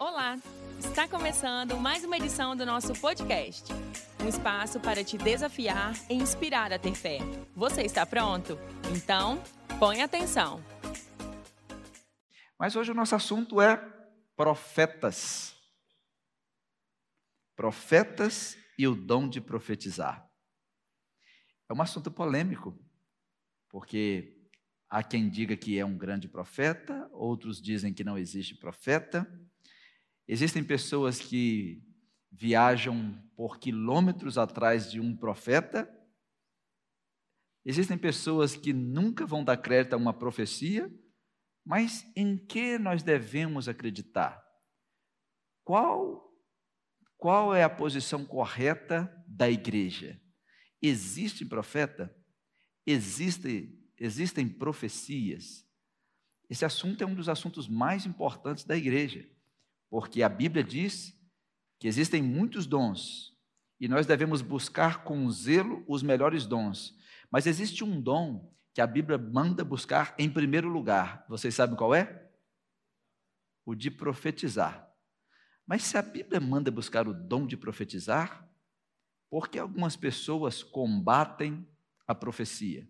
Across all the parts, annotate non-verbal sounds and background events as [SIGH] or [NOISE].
Olá! Está começando mais uma edição do nosso podcast. Um espaço para te desafiar e inspirar a ter fé. Você está pronto? Então, põe atenção. Mas hoje o nosso assunto é profetas. Profetas e o dom de profetizar. É um assunto polêmico, porque há quem diga que é um grande profeta, outros dizem que não existe profeta. Existem pessoas que viajam por quilômetros atrás de um profeta. Existem pessoas que nunca vão dar crédito a uma profecia, mas em que nós devemos acreditar? Qual qual é a posição correta da igreja? Existe profeta? Existe, existem profecias? Esse assunto é um dos assuntos mais importantes da igreja, porque a Bíblia diz que existem muitos dons e nós devemos buscar com zelo os melhores dons. Mas existe um dom que a Bíblia manda buscar em primeiro lugar. Vocês sabem qual é? O de profetizar. Mas se a Bíblia manda buscar o dom de profetizar, por que algumas pessoas combatem a profecia?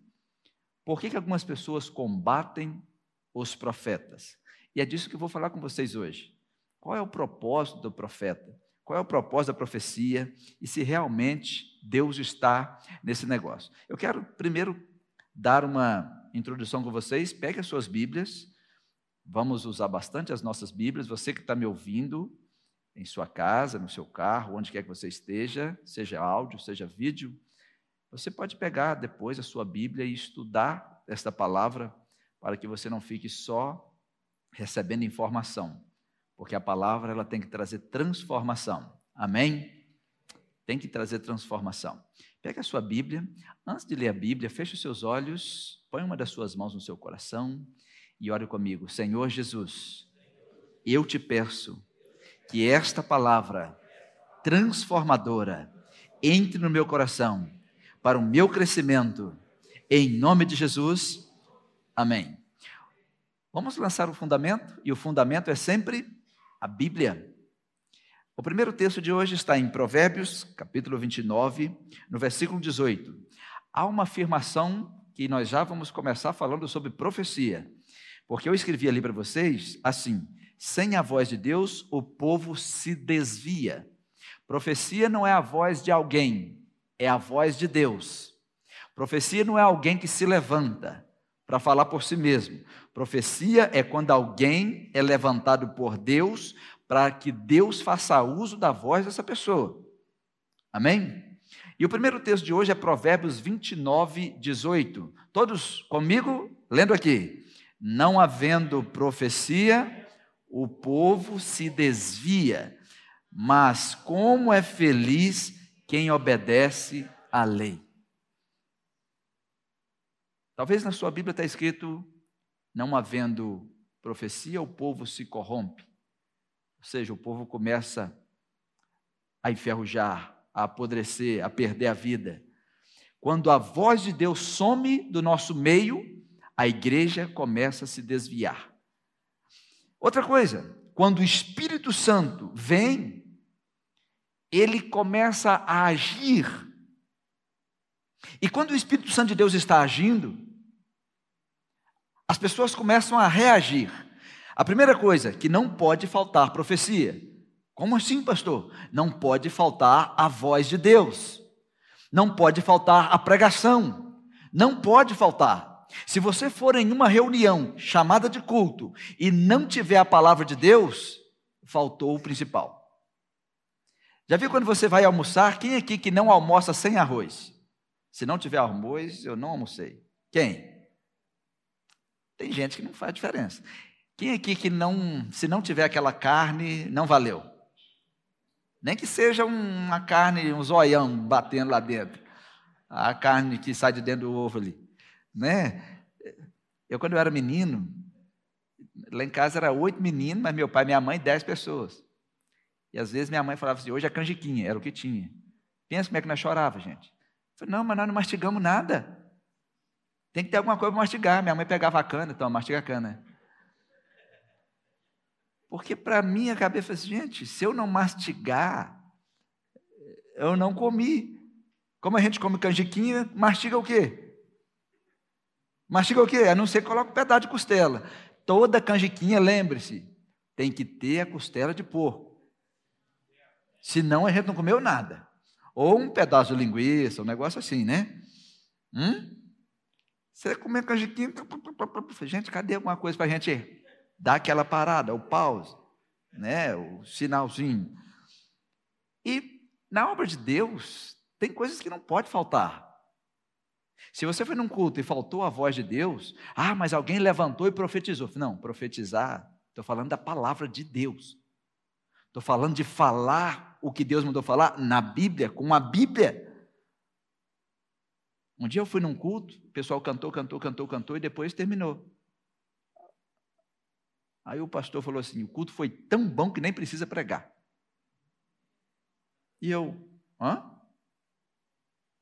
Por que, que algumas pessoas combatem os profetas? E é disso que eu vou falar com vocês hoje. Qual é o propósito do profeta? Qual é o propósito da profecia? E se realmente Deus está nesse negócio? Eu quero primeiro dar uma introdução com vocês. Pegue as suas Bíblias. Vamos usar bastante as nossas Bíblias. Você que está me ouvindo, em sua casa, no seu carro, onde quer que você esteja, seja áudio, seja vídeo. Você pode pegar depois a sua Bíblia e estudar esta palavra para que você não fique só recebendo informação, porque a palavra ela tem que trazer transformação. Amém? Tem que trazer transformação. Pega a sua Bíblia, antes de ler a Bíblia, feche os seus olhos, põe uma das suas mãos no seu coração e ore comigo. Senhor Jesus, eu te peço que esta palavra transformadora entre no meu coração para o meu crescimento, em nome de Jesus. Amém. Vamos lançar o fundamento, e o fundamento é sempre a Bíblia. O primeiro texto de hoje está em Provérbios, capítulo 29, no versículo 18. Há uma afirmação que nós já vamos começar falando sobre profecia, porque eu escrevi ali para vocês assim: sem a voz de Deus, o povo se desvia. Profecia não é a voz de alguém, é a voz de Deus. Profecia não é alguém que se levanta para falar por si mesmo. Profecia é quando alguém é levantado por Deus para que Deus faça uso da voz dessa pessoa. Amém? E o primeiro texto de hoje é Provérbios 29, 18. Todos comigo? Lendo aqui. Não havendo profecia, o povo se desvia, mas como é feliz quem obedece à lei. Talvez na sua Bíblia está escrito: não havendo profecia, o povo se corrompe. Ou seja, o povo começa a enferrujar, a apodrecer, a perder a vida. Quando a voz de Deus some do nosso meio, a igreja começa a se desviar. Outra coisa, quando o Espírito Santo vem, ele começa a agir. E quando o Espírito Santo de Deus está agindo, as pessoas começam a reagir. A primeira coisa, que não pode faltar profecia. Como assim, pastor? Não pode faltar a voz de Deus. Não pode faltar a pregação. Não pode faltar. Se você for em uma reunião chamada de culto e não tiver a palavra de Deus, faltou o principal. Já viu quando você vai almoçar? Quem aqui que não almoça sem arroz? Se não tiver arroz, eu não almocei. Quem? Tem gente que não faz diferença. Quem aqui que não, se não tiver aquela carne, não valeu? Nem que seja uma carne, um zoião batendo lá dentro. A carne que sai de dentro do ovo ali né? Eu, quando eu era menino, lá em casa era oito meninos, mas meu pai e minha mãe, dez pessoas. E às vezes minha mãe falava assim: hoje é canjiquinha, era o que tinha. Pensa como é que nós chorava, gente. Eu falei, não, mas nós não mastigamos nada. Tem que ter alguma coisa para mastigar. Minha mãe pegava a cana, então, mastiga a cana. Porque para mim a cabeça assim, gente, se eu não mastigar, eu não comi. Como a gente come canjiquinha, mastiga o quê? Mastiga o quê? A não ser que coloque um pedaço de costela. Toda canjiquinha, lembre-se, tem que ter a costela de porco. Senão a gente não comeu nada. Ou um pedaço de linguiça, um negócio assim, né? Hum? Você comer canjiquinha, gente, cadê alguma coisa para a gente dar aquela parada, o pause, né? o sinalzinho. E na obra de Deus, tem coisas que não pode faltar. Se você foi num culto e faltou a voz de Deus, ah, mas alguém levantou e profetizou. Não, profetizar, estou falando da palavra de Deus. Estou falando de falar o que Deus mandou falar na Bíblia, com a Bíblia. Um dia eu fui num culto, o pessoal cantou, cantou, cantou, cantou e depois terminou. Aí o pastor falou assim: o culto foi tão bom que nem precisa pregar. E eu, hã?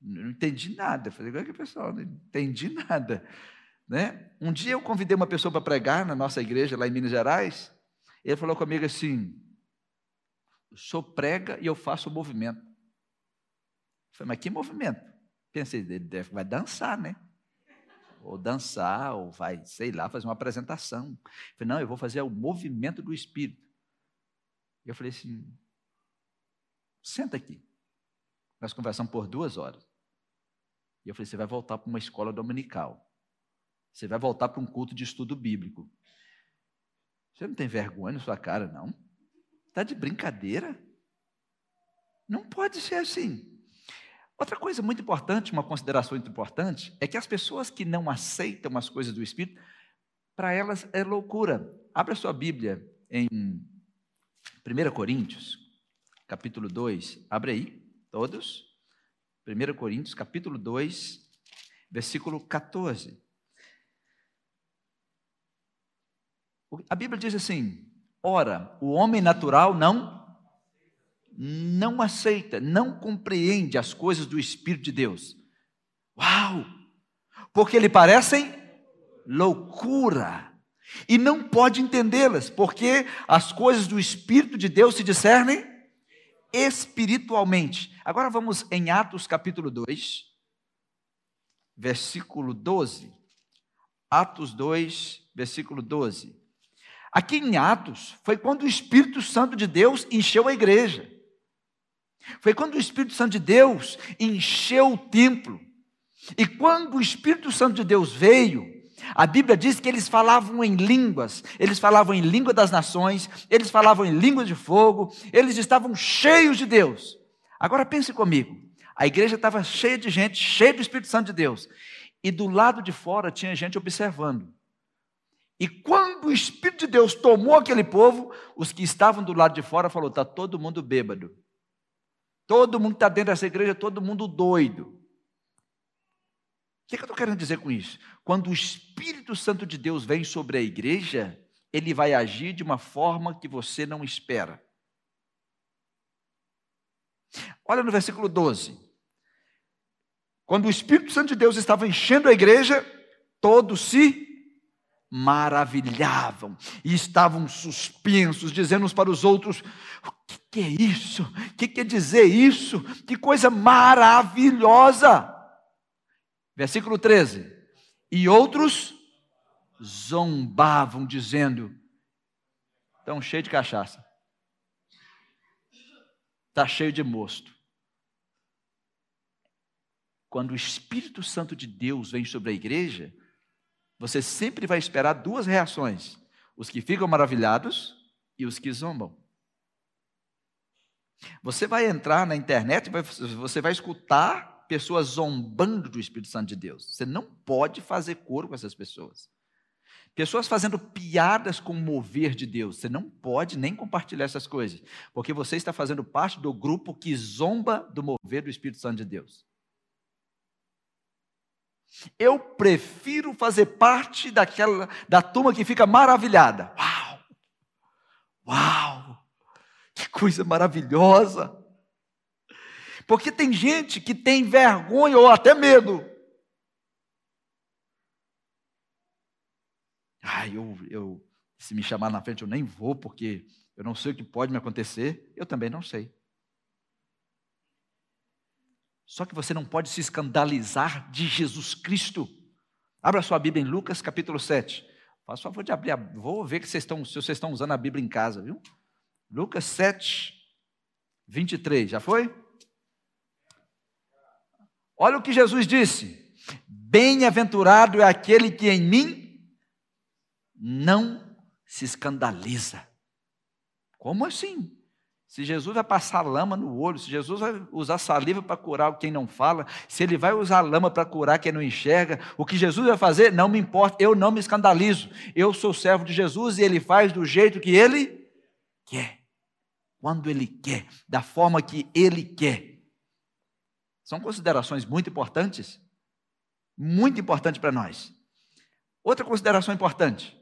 Não entendi nada. Falei, olha que pessoal, não entendi nada. Né? Um dia eu convidei uma pessoa para pregar na nossa igreja lá em Minas Gerais. Ele falou comigo assim: senhor prega e eu faço o movimento. Eu falei, mas que movimento? Pensei, ele deve, vai dançar, né? Ou dançar, ou vai, sei lá, fazer uma apresentação. Falei, não, eu vou fazer o movimento do Espírito. Eu falei assim, senta aqui. Nós conversamos por duas horas. E eu falei, você vai voltar para uma escola dominical. Você vai voltar para um culto de estudo bíblico. Você não tem vergonha na sua cara, não? Está de brincadeira? Não pode ser assim. Outra coisa muito importante, uma consideração muito importante, é que as pessoas que não aceitam as coisas do Espírito, para elas é loucura. Abra sua Bíblia em 1 Coríntios, capítulo 2. Abre aí, todos. 1 Coríntios, capítulo 2, versículo 14. A Bíblia diz assim: Ora, o homem natural não não aceita, não compreende as coisas do espírito de Deus. Uau! Porque lhe parecem loucura e não pode entendê-las, porque as coisas do espírito de Deus se discernem espiritualmente. Agora vamos em Atos capítulo 2, versículo 12. Atos 2, versículo 12. Aqui em Atos, foi quando o Espírito Santo de Deus encheu a igreja. Foi quando o Espírito Santo de Deus encheu o templo. E quando o Espírito Santo de Deus veio, a Bíblia diz que eles falavam em línguas, eles falavam em língua das nações, eles falavam em língua de fogo, eles estavam cheios de Deus. Agora pense comigo, a igreja estava cheia de gente, cheia do Espírito Santo de Deus, e do lado de fora tinha gente observando. E quando o Espírito de Deus tomou aquele povo, os que estavam do lado de fora falou: está todo mundo bêbado. Todo mundo que está dentro dessa igreja, todo mundo doido. O que, é eu estou querendo dizer com isso? Quando o Espírito Santo de Deus vem sobre a igreja, ele vai agir de uma forma que você não espera. Olha no versículo 12. Quando o Espírito Santo de Deus estava enchendo a igreja, todos se maravilhavam e estavam suspensos, dizendo uns para os outros: que, é isso? O que quer dizer isso? Que coisa maravilhosa! Versículo 13: E outros zombavam, dizendo: estão cheio de cachaça, está cheio de mosto. Quando o Espírito Santo de Deus vem sobre a igreja, você sempre vai esperar duas reações: os que ficam maravilhados e os que zombam. Você vai entrar na internet e você vai escutar pessoas zombando do Espírito Santo de Deus. Você não pode fazer coro com essas pessoas. Pessoas fazendo piadas com o mover de Deus. Você não pode nem compartilhar essas coisas, porque você está fazendo parte do grupo que zomba do mover do Espírito Santo de Deus. Eu prefiro fazer parte daquela da turma que fica maravilhada. Uau! Uau! Coisa maravilhosa! Porque tem gente que tem vergonha ou até medo. Ah, eu, eu, Se me chamar na frente, eu nem vou, porque eu não sei o que pode me acontecer. Eu também não sei. Só que você não pode se escandalizar de Jesus Cristo. Abra sua Bíblia em Lucas capítulo 7. Faça favor de abrir. Vou ver que vocês estão, se vocês estão usando a Bíblia em casa, viu? Lucas 7, 23. Já foi? Olha o que Jesus disse: Bem-aventurado é aquele que em mim não se escandaliza. Como assim? Se Jesus vai passar lama no olho, se Jesus vai usar saliva para curar quem não fala, se ele vai usar lama para curar quem não enxerga, o que Jesus vai fazer não me importa, eu não me escandalizo. Eu sou servo de Jesus e ele faz do jeito que ele quer, quando ele quer, da forma que ele quer. São considerações muito importantes, muito importantes para nós. Outra consideração importante: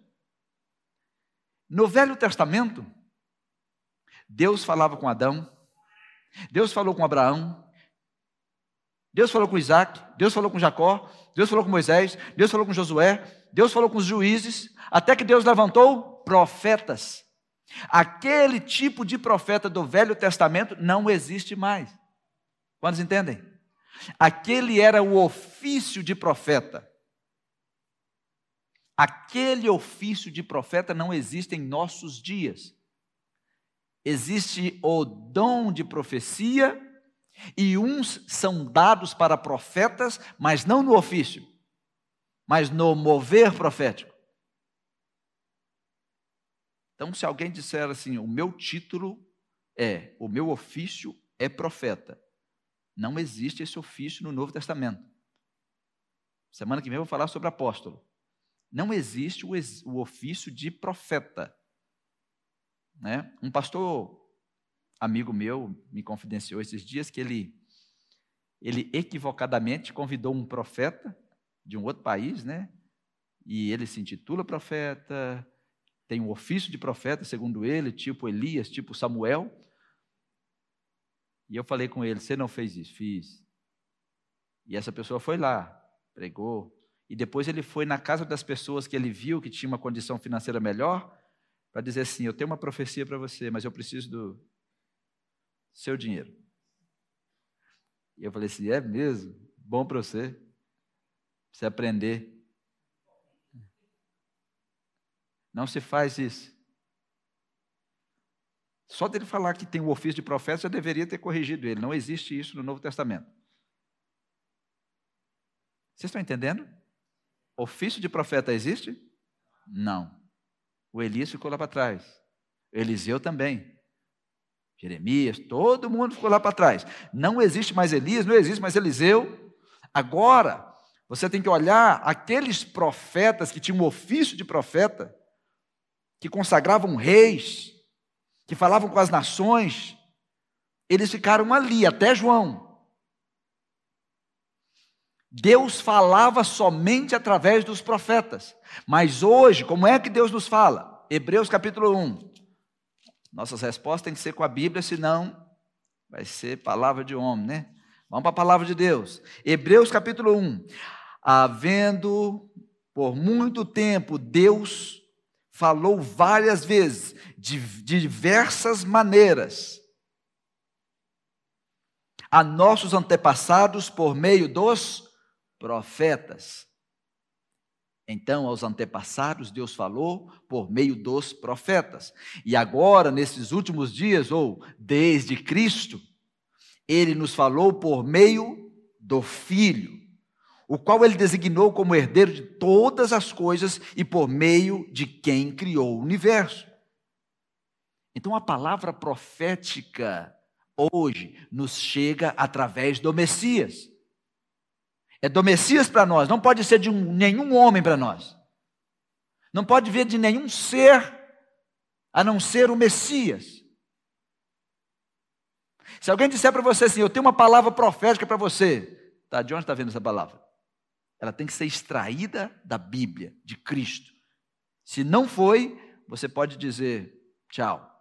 no Velho Testamento, Deus falava com Adão, Deus falou com Abraão, Deus falou com Isaac, Deus falou com Jacó, Deus falou com Moisés, Deus falou com Josué, Deus falou com os juízes, até que Deus levantou profetas. Aquele tipo de profeta do Velho Testamento não existe mais. Quantos entendem? Aquele era o ofício de profeta. Aquele ofício de profeta não existe em nossos dias existe o dom de profecia, e uns são dados para profetas, mas não no ofício, mas no mover profético. Então, se alguém disser assim, o meu título é, o meu ofício é profeta, não existe esse ofício no Novo Testamento. Semana que vem eu vou falar sobre apóstolo. Não existe o, o ofício de profeta. Né? Um pastor amigo meu me confidenciou esses dias que ele, ele equivocadamente convidou um profeta de um outro país, né? E ele se intitula profeta, tem um ofício de profeta, segundo ele, tipo Elias, tipo Samuel. E eu falei com ele: Você não fez isso? Fiz. E essa pessoa foi lá, pregou. E depois ele foi na casa das pessoas que ele viu que tinha uma condição financeira melhor para dizer assim: Eu tenho uma profecia para você, mas eu preciso do seu dinheiro. E eu falei assim: É mesmo? Bom para você. Você aprender. Não se faz isso. Só dele falar que tem o ofício de profeta, já deveria ter corrigido ele. Não existe isso no Novo Testamento. Vocês estão entendendo? Ofício de profeta existe? Não. O Elias ficou lá para trás. Eliseu também. Jeremias, todo mundo ficou lá para trás. Não existe mais Elias, não existe mais Eliseu. Agora, você tem que olhar aqueles profetas que tinham o ofício de profeta, que consagravam reis, que falavam com as nações, eles ficaram ali, até João. Deus falava somente através dos profetas. Mas hoje, como é que Deus nos fala? Hebreus capítulo 1. Nossas respostas têm que ser com a Bíblia, senão vai ser palavra de homem, né? Vamos para a palavra de Deus. Hebreus capítulo 1. Havendo por muito tempo Deus falou várias vezes, de diversas maneiras, a nossos antepassados por meio dos profetas. Então, aos antepassados, Deus falou por meio dos profetas. E agora, nesses últimos dias, ou desde Cristo, ele nos falou por meio do Filho, o qual ele designou como herdeiro de todas as coisas e por meio de quem criou o universo. Então, a palavra profética hoje nos chega através do Messias. É do Messias para nós, não pode ser de um, nenhum homem para nós. Não pode vir de nenhum ser a não ser o Messias. Se alguém disser para você assim, eu tenho uma palavra profética para você, tá, de onde está vendo essa palavra? Ela tem que ser extraída da Bíblia, de Cristo. Se não foi, você pode dizer tchau.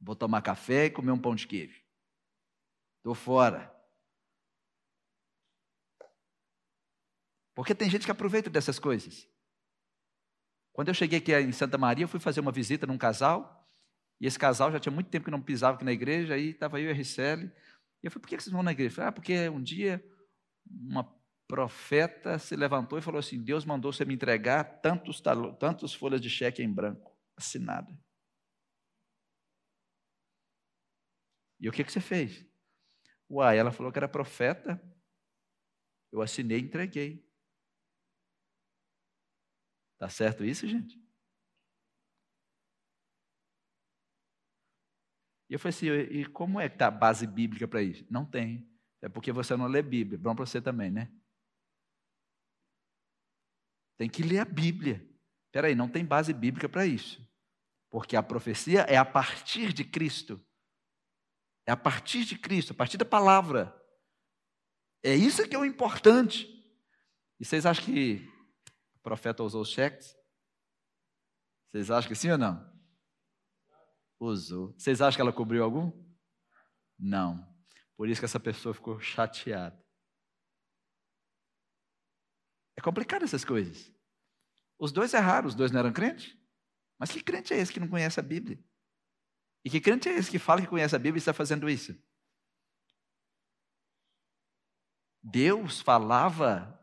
Vou tomar café e comer um pão de queijo. Estou fora. Porque tem gente que aproveita dessas coisas. Quando eu cheguei aqui em Santa Maria, eu fui fazer uma visita num casal, e esse casal já tinha muito tempo que não pisava aqui na igreja, aí estava eu e a Ricele, e eu falei, por que vocês vão na igreja? Falei, ah, porque um dia uma profeta se levantou e falou assim, Deus mandou você me entregar tantos, tantos folhas de cheque em branco, assinada. E o que, que você fez? Uai, ela falou que era profeta, eu assinei e entreguei. Tá certo isso, gente? E eu falei assim, e como é que está a base bíblica para isso? Não tem. É porque você não lê Bíblia. Bom para você também, né? Tem que ler a Bíblia. Espera aí, não tem base bíblica para isso. Porque a profecia é a partir de Cristo. É a partir de Cristo, a partir da palavra. É isso que é o importante. E vocês acham que o profeta usou os cheques? Vocês acham que sim ou não? Usou. Vocês acham que ela cobriu algum? Não. Por isso que essa pessoa ficou chateada. É complicado essas coisas. Os dois erraram, os dois não eram crentes. Mas que crente é esse que não conhece a Bíblia? E que crente é esse que fala que conhece a Bíblia e está fazendo isso? Deus falava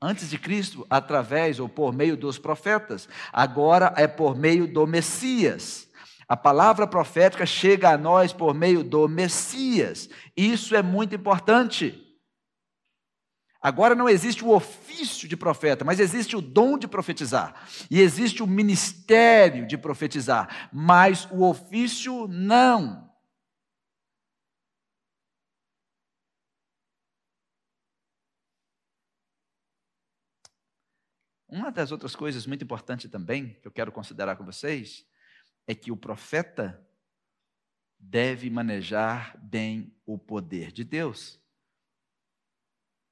antes de Cristo através ou por meio dos profetas, agora é por meio do Messias. A palavra profética chega a nós por meio do Messias. Isso é muito importante. Agora não existe o ofício de profeta, mas existe o dom de profetizar. E existe o ministério de profetizar, mas o ofício não. Uma das outras coisas muito importantes também, que eu quero considerar com vocês, é que o profeta deve manejar bem o poder de Deus.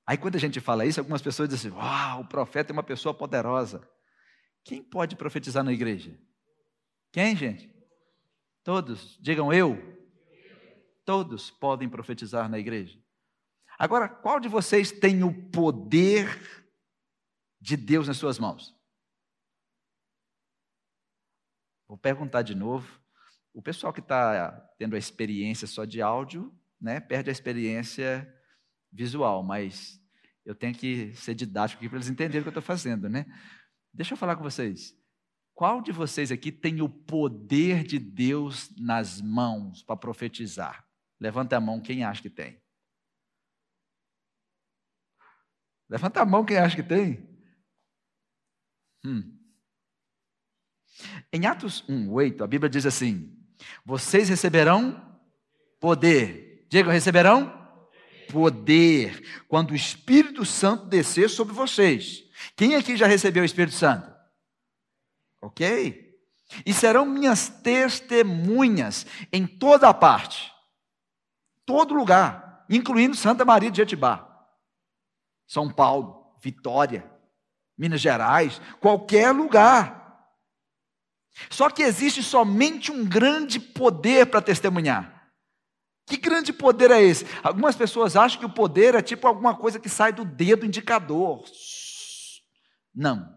Aí quando a gente fala isso, algumas pessoas dizem Uau, o profeta é uma pessoa poderosa. Quem pode profetizar na igreja? Quem, gente? Todos. Digam eu. Todos podem profetizar na igreja. Agora, qual de vocês tem o poder de Deus nas suas mãos? Vou perguntar de novo. O pessoal que está tendo a experiência só de áudio, né, perde a experiência visual, mas eu tenho que ser didático aqui para eles entenderem o que eu estou fazendo, né? Deixa eu falar com vocês. Qual de vocês aqui tem o poder de Deus nas mãos para profetizar? Levanta a mão quem acha que tem. Levanta a mão quem acha que tem. Hum. Em Atos 1, 8, a Bíblia diz assim: Vocês receberão poder. Diga, receberão poder quando o Espírito Santo descer sobre vocês. Quem aqui já recebeu o Espírito Santo? Ok? E serão minhas testemunhas em toda a parte, todo lugar, incluindo Santa Maria de Jetibá, São Paulo, Vitória, Minas Gerais, qualquer lugar. Só que existe somente um grande poder para testemunhar. Que grande poder é esse? Algumas pessoas acham que o poder é tipo alguma coisa que sai do dedo indicador. Não.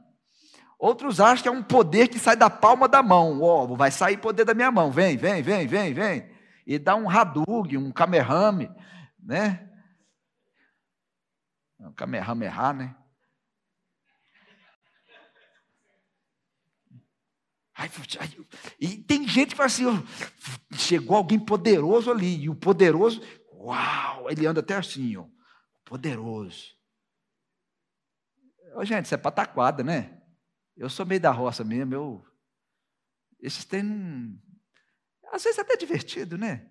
Outros acham que é um poder que sai da palma da mão. Ó, oh, vai sair poder da minha mão. Vem, vem, vem, vem, vem. E dá um Hadug, um Kamehameha, né? Um Kamehameha, né? E tem gente que fala assim: chegou alguém poderoso ali, e o poderoso, uau, ele anda até assim, ó, poderoso. Ô, gente, isso é pataquada, né? Eu sou meio da roça mesmo, eu. Esses tem. Às vezes é até divertido, né?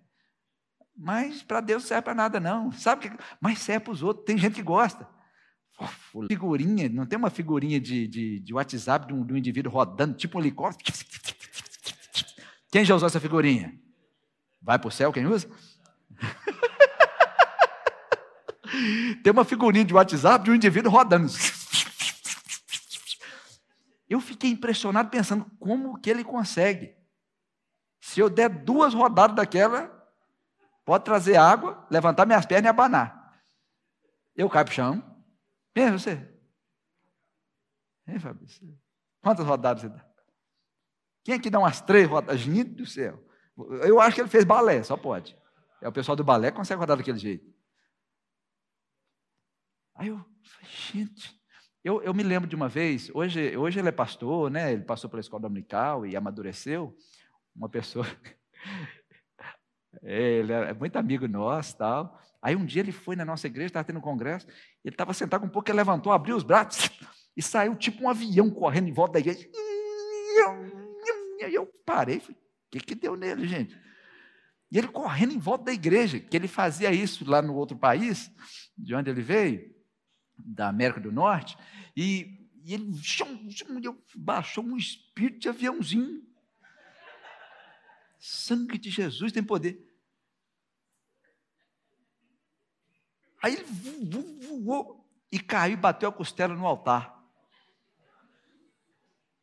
Mas para Deus não serve para nada, não. Sabe que. Mas serve para os outros. Tem gente que gosta figurinha, não tem uma figurinha de, de, de WhatsApp de um, de um indivíduo rodando, tipo um helicóptero. Quem já usou essa figurinha? Vai para o céu quem usa? [LAUGHS] tem uma figurinha de WhatsApp de um indivíduo rodando. Eu fiquei impressionado pensando como que ele consegue. Se eu der duas rodadas daquela, pode trazer água, levantar minhas pernas e abanar. Eu caio para o chão, é você? É, Fabrício? Quantas rodadas você dá? Quem aqui dá umas três rodadas? Gente do céu. Eu acho que ele fez balé, só pode. É o pessoal do balé que consegue rodar daquele jeito. Aí eu falei, gente, eu, eu me lembro de uma vez, hoje, hoje ele é pastor, né? Ele passou pela escola dominical e amadureceu. Uma pessoa. [LAUGHS] ele é muito amigo nosso tal. Aí um dia ele foi na nossa igreja, estava tendo um congresso, ele estava sentado com um pouco, ele levantou, abriu os braços [LAUGHS] e saiu tipo um avião correndo em volta da igreja. E eu parei, falei, o que, que deu nele, gente? E ele correndo em volta da igreja, que ele fazia isso lá no outro país, de onde ele veio, da América do Norte, e, e ele baixou um espírito de aviãozinho. Sangue de Jesus tem poder. Aí ele voou e caiu e bateu a costela no altar.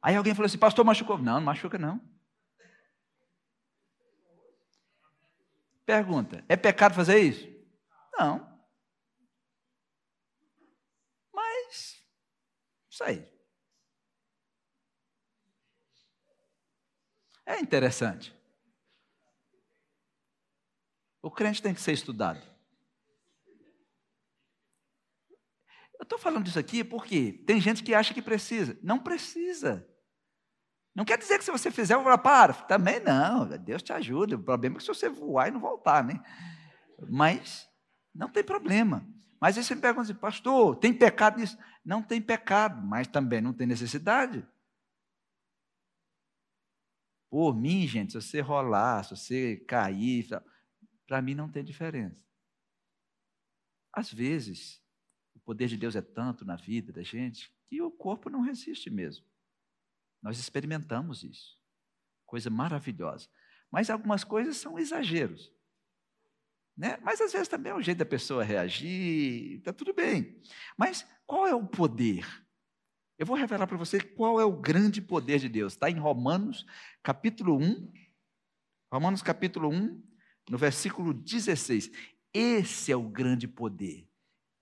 Aí alguém falou assim, pastor, machucou? Não, não machuca não. Pergunta: é pecado fazer isso? Não. Mas, isso aí. É interessante. O crente tem que ser estudado. Eu estou falando disso aqui porque tem gente que acha que precisa. Não precisa. Não quer dizer que se você fizer, eu vou falar, para. Também não, Deus te ajuda. O problema é que se você voar e não voltar, né? Mas não tem problema. Mas aí você me pergunta assim, pastor, tem pecado nisso? Não tem pecado, mas também não tem necessidade. Por mim, gente, se você rolar, se você cair, para mim não tem diferença. Às vezes, poder de Deus é tanto na vida da gente que o corpo não resiste mesmo. Nós experimentamos isso. Coisa maravilhosa. Mas algumas coisas são exageros. Né? Mas às vezes também é o jeito da pessoa reagir, está tudo bem. Mas qual é o poder? Eu vou revelar para você qual é o grande poder de Deus. Está em Romanos, capítulo 1. Romanos, capítulo 1, no versículo 16. Esse é o grande poder.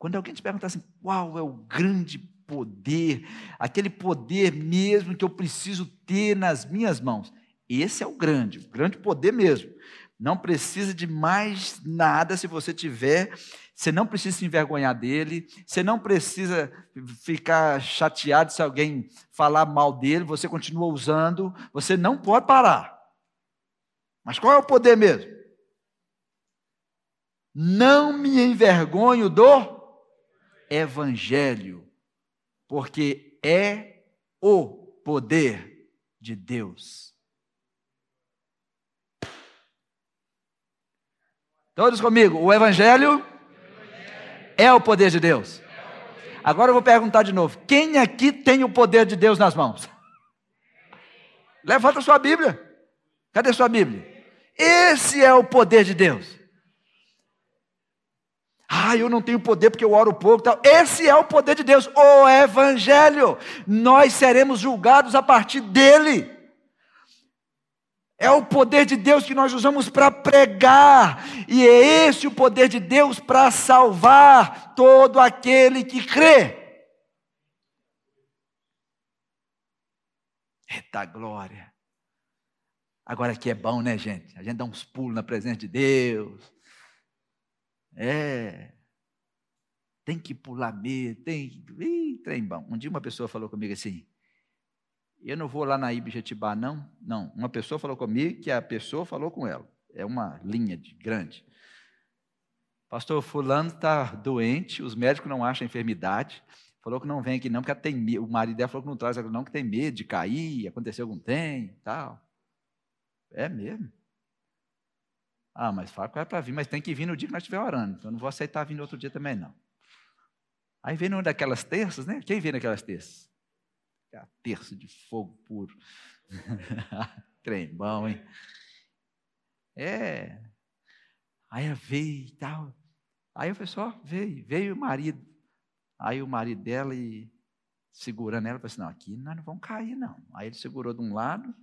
Quando alguém te perguntar assim, qual é o grande poder, aquele poder mesmo que eu preciso ter nas minhas mãos. Esse é o grande, o grande poder mesmo. Não precisa de mais nada se você tiver. Você não precisa se envergonhar dele. Você não precisa ficar chateado se alguém falar mal dele. Você continua usando. Você não pode parar. Mas qual é o poder mesmo? Não me envergonho do evangelho porque é o poder de Deus. Todos comigo, o Evangelho é o poder de Deus. Agora eu vou perguntar de novo: quem aqui tem o poder de Deus nas mãos? Levanta sua Bíblia. Cadê sua Bíblia? Esse é o poder de Deus. Ah, eu não tenho poder porque eu oro pouco. Tal. Esse é o poder de Deus, o Evangelho. Nós seremos julgados a partir dele. É o poder de Deus que nós usamos para pregar, e é esse o poder de Deus para salvar todo aquele que crê. Eita glória! Agora aqui é bom, né, gente? A gente dá uns pulos na presença de Deus. É. Tem que pular mesmo, tem. Ih, trem bom. Um dia uma pessoa falou comigo assim: Eu não vou lá na Ibjetibá, não. Não. Uma pessoa falou comigo que a pessoa falou com ela. É uma linha de, grande. Pastor, Fulano está doente, os médicos não acham enfermidade. Falou que não vem aqui não, porque tem medo. O marido dela falou que não traz não, que tem medo de cair, acontecer algum tem, tal. É mesmo. Ah, mas fala que é para vir, mas tem que vir no dia que nós estiver orando. Então eu não vou aceitar vir no outro dia também, não. Aí vem numa daquelas terças, né? Quem vem naquelas terças? É a terça de fogo puro. [LAUGHS] Trem bom, hein? É. Aí veio e tal. Aí o pessoal veio, veio o marido. Aí o marido dela e segurando ela, falou assim: não, aqui nós não vamos cair, não. Aí ele segurou de um lado,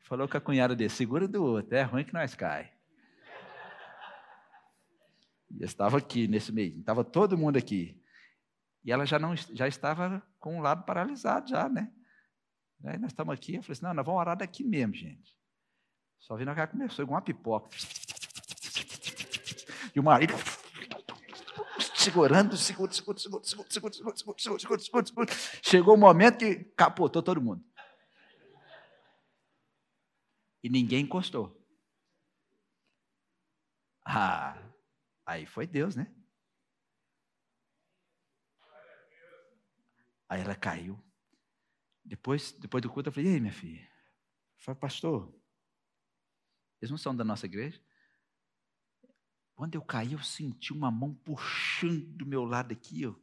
falou com a cunhada dele: segura do outro, é ruim que nós cai. E estava aqui nesse meio, estava todo mundo aqui. E ela já não já estava com o lado paralisado já, né? Aí nós estamos aqui, eu falei assim, não, nós vamos orar daqui mesmo, gente. Só vi na cara começou igual uma pipoca. E o marido segurando, segura, segura, segura, segura, segura, segura, segura, segura, segura, segura, segura. Chegou o momento que capotou todo mundo. E ninguém encostou. Ah, aí foi Deus, né? Aí ela caiu. Depois, depois do culto, eu falei, e aí, minha filha? Falei, pastor, eles não são da nossa igreja? Quando eu caí, eu senti uma mão puxando do meu lado aqui, ó.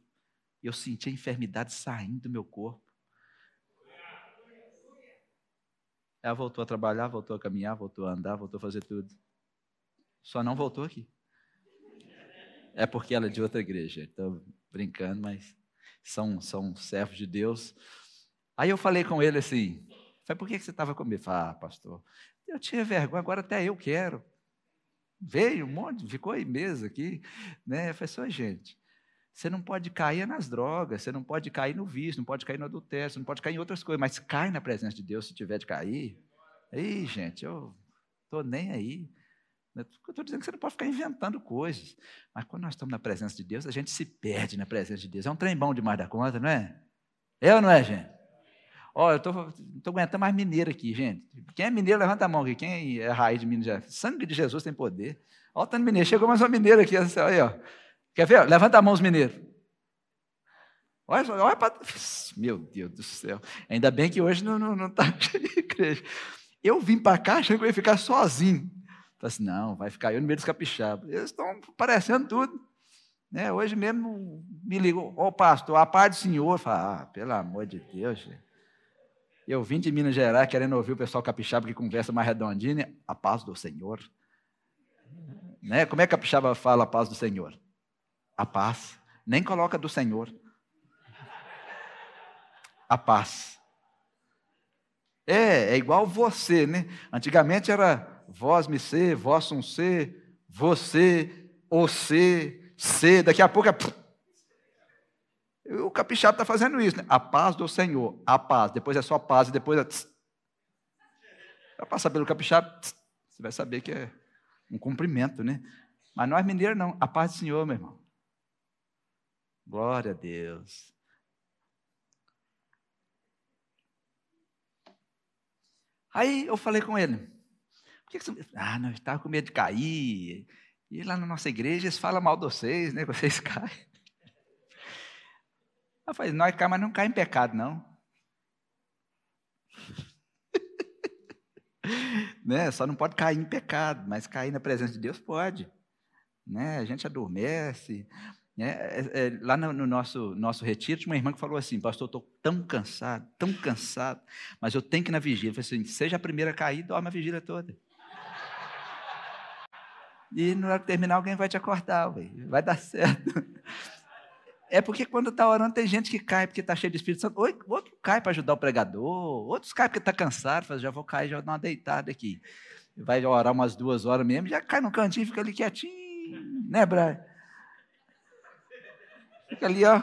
Eu senti a enfermidade saindo do meu corpo. Ela voltou a trabalhar, voltou a caminhar, voltou a andar, voltou a fazer tudo. Só não voltou aqui. É porque ela é de outra igreja. Estou brincando, mas são, são servos de Deus. Aí eu falei com ele assim: falei, por que você estava comigo? Falei, ah, pastor, eu tinha vergonha, agora até eu quero. Veio um monte, ficou aí mesa aqui, né? Eu falei assim, gente, você não pode cair nas drogas, você não pode cair no vício, não pode cair no adultério, você não pode cair em outras coisas, mas cai na presença de Deus se tiver de cair. Aí, gente, eu estou nem aí. Eu estou dizendo que você não pode ficar inventando coisas. Mas quando nós estamos na presença de Deus, a gente se perde na presença de Deus. É um trem bom demais da conta, não é? É ou não é, gente? Oh, eu estou aguentando mais mineiro aqui, gente. Quem é mineiro, levanta a mão aqui. Quem é raiz de Minas Gerais? Sangue de Jesus tem poder. Ó, o tanto mineiro. Chegou mais uma mineira aqui. Aí, ó. Quer ver? Levanta a mão os mineiros. Olha, olha para. Meu Deus do céu. Ainda bem que hoje não está [LAUGHS] cheio de igreja. Eu vim para cá achando que eu ia ficar sozinho. Falei assim, não, vai ficar eu no meio dos capixabas. Eles estão parecendo tudo. Né? Hoje mesmo me ligou, ô oh, pastor, a paz do senhor. Falei, ah, pelo amor de Deus, gente. Eu vim de Minas Gerais querendo ouvir o pessoal capixaba que conversa mais redondinho, né? a paz do Senhor. Né? Como é que capixaba fala a paz do Senhor? A paz. Nem coloca do Senhor. A paz. É, é igual você, né? Antigamente era vós me ser, vós um ser, você, o ser, ser. Daqui a pouco é o capixaba está fazendo isso, né? A paz do Senhor, a paz. Depois é só paz e depois é. Vai passar pelo capixaba, você vai saber que é um cumprimento, né? Mas nós mineiros não, a paz do Senhor, meu irmão. Glória a Deus. Aí eu falei com ele. Que, você... Ah, não, eu estava com medo de cair. E lá na nossa igreja eles falam mal de vocês, né? [LAUGHS] Vocês caem. Eu falei, nós cai, mas não cai em pecado, não. [LAUGHS] né? Só não pode cair em pecado, mas cair na presença de Deus pode. Né? A gente adormece. Né? É, é, lá no, no, nosso, nosso retiro, tinha uma irmã que falou assim: Pastor, estou tão cansado, tão cansado, mas eu tenho que ir na vigília. Eu falei assim: seja a primeira a cair, dorme a vigília toda. E na hora que terminar, alguém vai te acordar, vai dar certo. É porque quando está orando, tem gente que cai porque está cheio de Espírito Santo. Outro cai para ajudar o pregador, outros cai porque está cansado, fala, já vou cair, já vou dar uma deitada aqui. Vai orar umas duas horas mesmo, já cai no cantinho, fica ali quietinho, né, Brian? Fica ali, ó.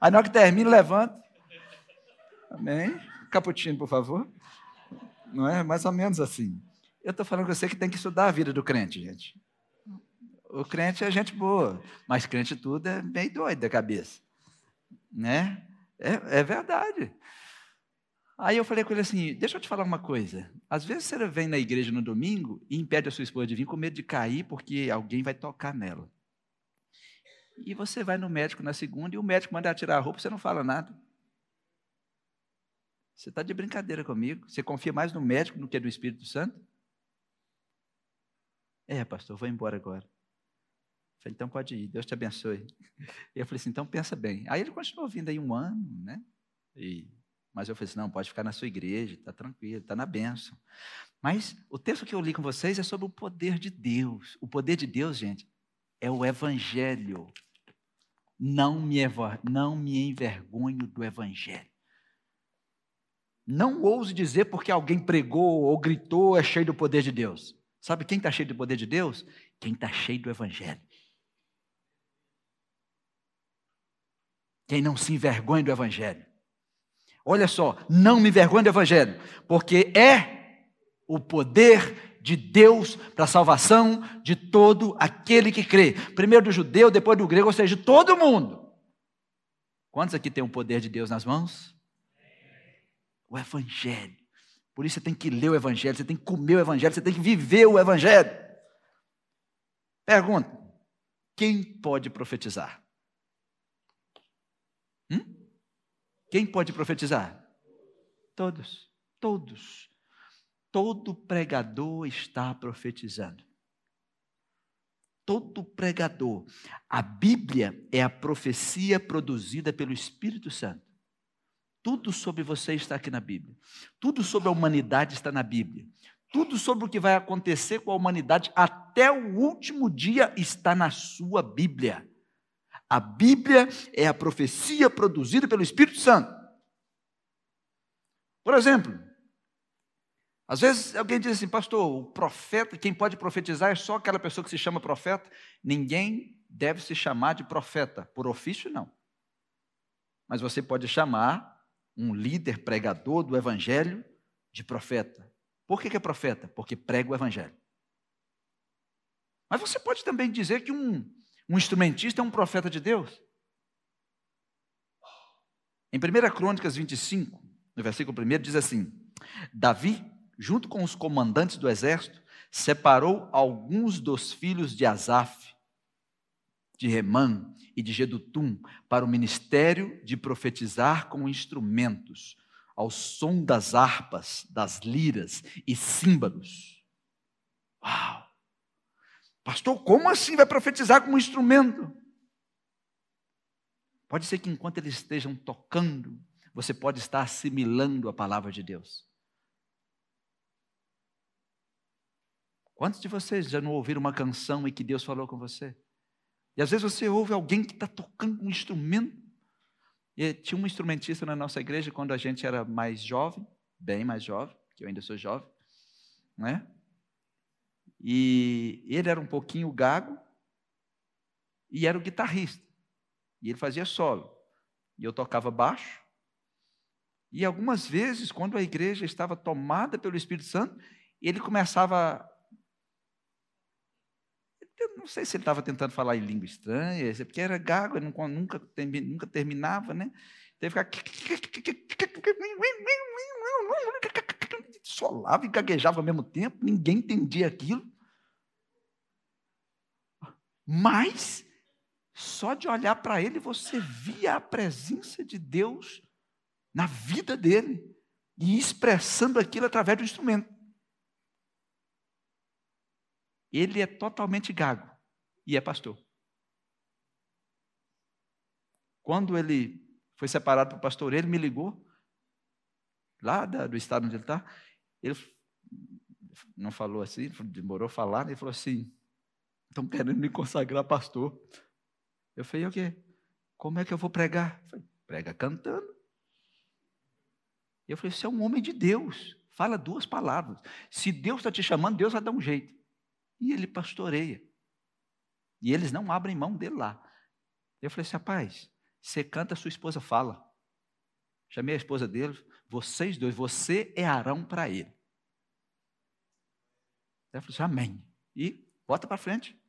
Aí na hora que termina, levanta. Amém? Caputino, por favor. Não é? Mais ou menos assim. Eu estou falando com você que tem que estudar a vida do crente, gente. O crente é gente boa, mas crente tudo é meio doido da cabeça. Né? É, é verdade. Aí eu falei com ele assim: deixa eu te falar uma coisa. Às vezes você vem na igreja no domingo e impede a sua esposa de vir com medo de cair porque alguém vai tocar nela. E você vai no médico na segunda e o médico manda tirar a roupa e você não fala nada. Você está de brincadeira comigo? Você confia mais no médico do que no Espírito Santo? É, pastor, vou embora agora. Falei, então pode ir, Deus te abençoe. [LAUGHS] E eu falei assim, então pensa bem. Aí ele continuou vindo aí um ano, né? E, mas eu falei assim, não, pode ficar na sua igreja, está tranquilo, está na bênção. Mas o texto que eu li com vocês é sobre o poder de Deus. O poder de Deus, gente, é o evangelho. Não me, não me envergonho do evangelho. Não ouse dizer porque alguém pregou ou gritou é cheio do poder de Deus. Sabe quem está cheio do poder de Deus? Quem está cheio do evangelho. Quem não se envergonha do Evangelho. Olha só, não me envergonhe do Evangelho, porque é o poder de Deus para a salvação de todo aquele que crê. Primeiro do judeu, depois do grego, ou seja, de todo mundo. Quantos aqui tem o poder de Deus nas mãos? O Evangelho. Por isso você tem que ler o Evangelho, você tem que comer o Evangelho, você tem que viver o Evangelho. Pergunta: quem pode profetizar? Hum? Quem pode profetizar? Todos, todos. Todo pregador está profetizando. Todo pregador. A Bíblia é a profecia produzida pelo Espírito Santo. Tudo sobre você está aqui na Bíblia. Tudo sobre a humanidade está na Bíblia. Tudo sobre o que vai acontecer com a humanidade até o último dia está na sua Bíblia. A Bíblia é a profecia produzida pelo Espírito Santo. Por exemplo, às vezes alguém diz assim, pastor, o profeta, quem pode profetizar é só aquela pessoa que se chama profeta. Ninguém deve se chamar de profeta, por ofício não. Mas você pode chamar um líder pregador do evangelho de profeta. Por que, é profeta? Porque prega o evangelho. Mas você pode também dizer que um, um instrumentista é um profeta de Deus. Em 1 Crônicas 25, no versículo 1, diz assim: Davi, junto com os comandantes do exército, separou alguns dos filhos de Asaf, de Remã e de Gedutum para o ministério de profetizar com instrumentos, ao som das harpas, das liras e símbolos. Uau! Pastor, como assim vai profetizar com um instrumento? Pode ser que enquanto eles estejam tocando, você pode estar assimilando a palavra de Deus. Quantos de vocês já não ouviram uma canção e que Deus falou com você? E às vezes você ouve alguém que está tocando um instrumento. E tinha um instrumentista na nossa igreja quando a gente era mais jovem, bem mais jovem, que eu ainda sou jovem, né? E ele era um pouquinho gago e era o guitarrista. E ele fazia solo. E eu tocava baixo e algumas vezes, quando a igreja estava tomada pelo Espírito Santo, ele começava. Não sei se ele estava tentando falar em língua estranha, porque era gago, ele nunca, nunca terminava, né? Teve que [LAUGHS] solava e gaguejava ao mesmo tempo, ninguém entendia aquilo. Mas, só de olhar para ele, você via a presença de Deus na vida dele e expressando aquilo através do instrumento. Ele é totalmente gago e é pastor. Quando ele foi separado para o pastor, ele me ligou, lá do estado onde ele está. Ele não falou assim, demorou a falar, ele falou assim: estão querendo me consagrar pastor. Eu falei: o quê? Como é que eu vou pregar? Eu falei, prega cantando. Eu falei: você é um homem de Deus. Fala duas palavras. Se Deus está te chamando, Deus vai dar um jeito. E ele pastoreia. E eles não abrem mão dele lá. Eu falei assim: rapaz, você canta, sua esposa fala. Chamei a esposa dele, vocês dois, você é Arão para ele. Ela falou assim: Amém. E bota para frente.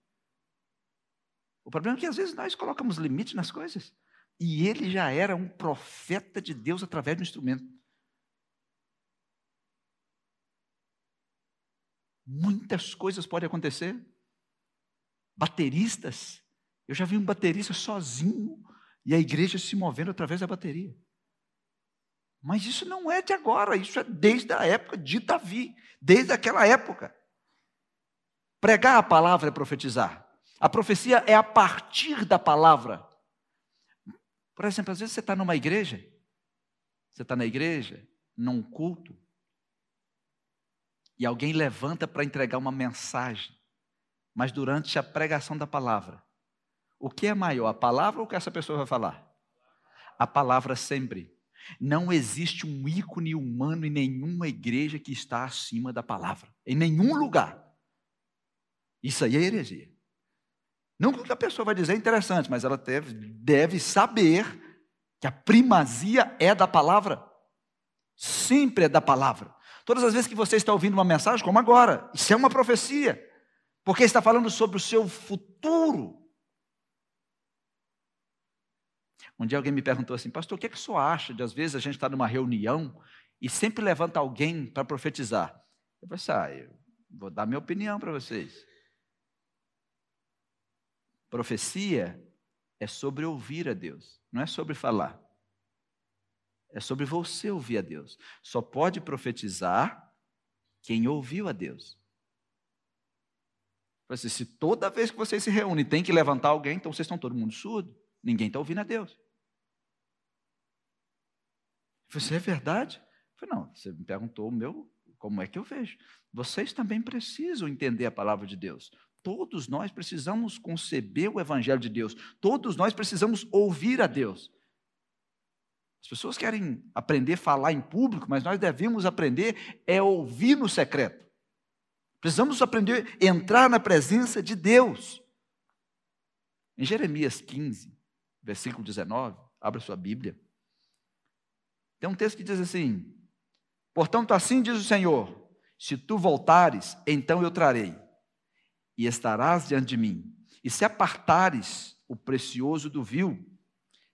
O problema é que às vezes nós colocamos limite nas coisas. E ele já era um profeta de Deus através do instrumento. Muitas coisas podem acontecer. Bateristas. Eu já vi um baterista sozinho e a igreja se movendo através da bateria. Mas isso não é de agora, isso é desde a época de Davi, desde aquela época. Pregar a palavra é profetizar. A profecia é a partir da palavra. Por exemplo, às vezes você está numa igreja, você está na igreja, num culto, e alguém levanta para entregar uma mensagem, mas durante a pregação da palavra, o que é maior, a palavra ou o que essa pessoa vai falar? A palavra sempre. Não existe um ícone humano em nenhuma igreja que está acima da palavra, em nenhum lugar. Isso aí é heresia. Não que a pessoa vai dizer é interessante, mas ela deve, deve saber que a primazia é da palavra. Sempre é da palavra. Todas as vezes que você está ouvindo uma mensagem, como agora, isso é uma profecia, porque está falando sobre o seu futuro. Um dia alguém me perguntou assim, pastor, o que, é que o senhor acha de às vezes a gente estar numa reunião e sempre levanta alguém para profetizar? Eu falei assim, ah, eu vou dar minha opinião para vocês. Profecia é sobre ouvir a Deus, não é sobre falar. É sobre você ouvir a Deus. Só pode profetizar quem ouviu a Deus. Assim, se toda vez que vocês se reúnem tem que levantar alguém, então vocês estão todo mundo surdo. Ninguém está ouvindo a Deus. Você é verdade? Eu falei, não, você me perguntou o meu, como é que eu vejo? Vocês também precisam entender a palavra de Deus. Todos nós precisamos conceber o Evangelho de Deus. Todos nós precisamos ouvir a Deus. As pessoas querem aprender a falar em público, mas nós devemos aprender é ouvir no secreto. Precisamos aprender a entrar na presença de Deus. Em Jeremias 15, versículo 19, abra sua Bíblia. Tem um texto que diz assim: Portanto, assim diz o Senhor: se tu voltares, então eu trarei, e estarás diante de mim. E se apartares o precioso do vil,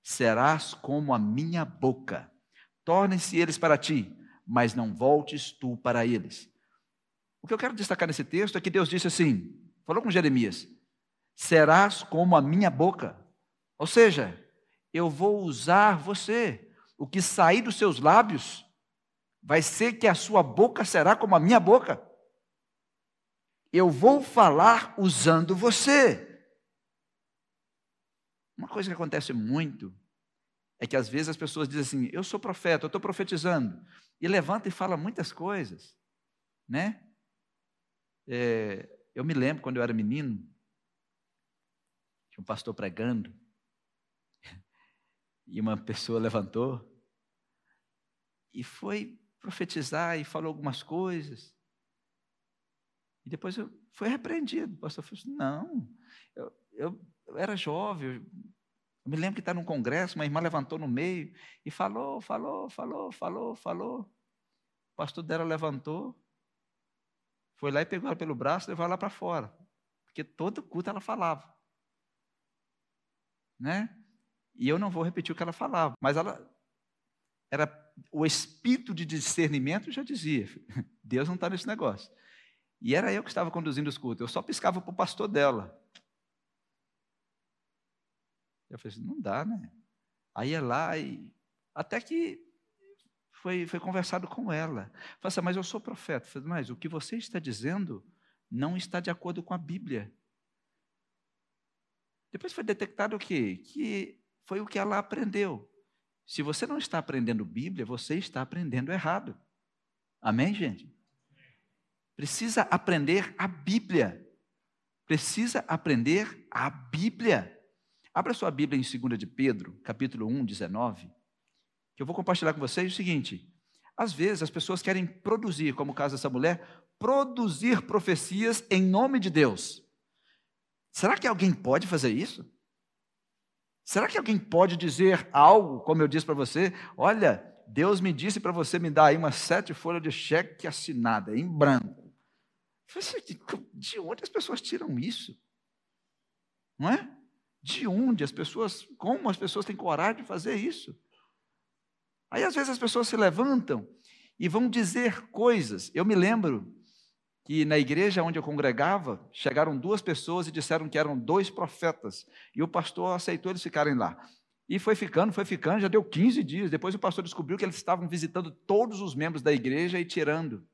serás como a minha boca. Tornem-se eles para ti, mas não voltes tu para eles. O que eu quero destacar nesse texto é que Deus disse assim: falou com Jeremias: serás como a minha boca. Ou seja, eu vou usar você o que sair dos seus lábios vai ser que a sua boca será como a minha boca. Eu vou falar usando você. Uma coisa que acontece muito é que às vezes as pessoas dizem assim: Eu sou profeta, eu estou profetizando. E levanta e fala muitas coisas. Né? É, eu me lembro quando eu era menino, tinha um pastor pregando. [LAUGHS] E uma pessoa levantou e foi profetizar e falou algumas coisas. E depois eu fui repreendido. O pastor falou assim: não, eu, eu, eu era jovem, eu, eu me lembro que está num congresso, uma irmã levantou no meio e falou, falou, falou, falou, falou. O pastor dela levantou, foi lá e pegou ela pelo braço e levou ela para fora. Porque todo culto ela falava. Né? E eu não vou repetir o que ela falava, mas ela era o espírito de discernimento já dizia: [LAUGHS] Deus não está nesse negócio. E era eu que estava conduzindo os cultos, eu só piscava para o pastor dela. Eu falei assim: não dá, né? Aí ia lá e. Até que foi, foi conversado com ela. Falei assim, mas eu sou profeta. Falei, mas o que você está dizendo não está de acordo com a Bíblia. Depois foi detectado o quê? Que foi o que ela aprendeu. Se você não está aprendendo Bíblia, você está aprendendo errado. Amém, gente? Precisa aprender a Bíblia. Precisa aprender a Bíblia. Abra sua Bíblia em 2 de Pedro, capítulo 1, 19, que eu vou compartilhar com vocês o seguinte: às vezes as pessoas querem produzir, como o caso dessa mulher, produzir profecias em nome de Deus. Será que alguém pode fazer isso? Será que alguém pode dizer algo, como eu disse para você? Olha, Deus me disse para você me dar aí umas sete folhas de cheque assinada, em branco. De onde as pessoas tiram isso? Não é? De onde as pessoas, como as pessoas têm coragem de fazer isso? Aí às vezes as pessoas se levantam e vão dizer coisas. Eu me lembro que na igreja onde eu congregava, chegaram duas pessoas e disseram que eram dois profetas. E o pastor aceitou eles ficarem lá. E foi ficando, foi ficando, já deu 15 dias. Depois o pastor descobriu que eles estavam visitando todos os membros da igreja e tirando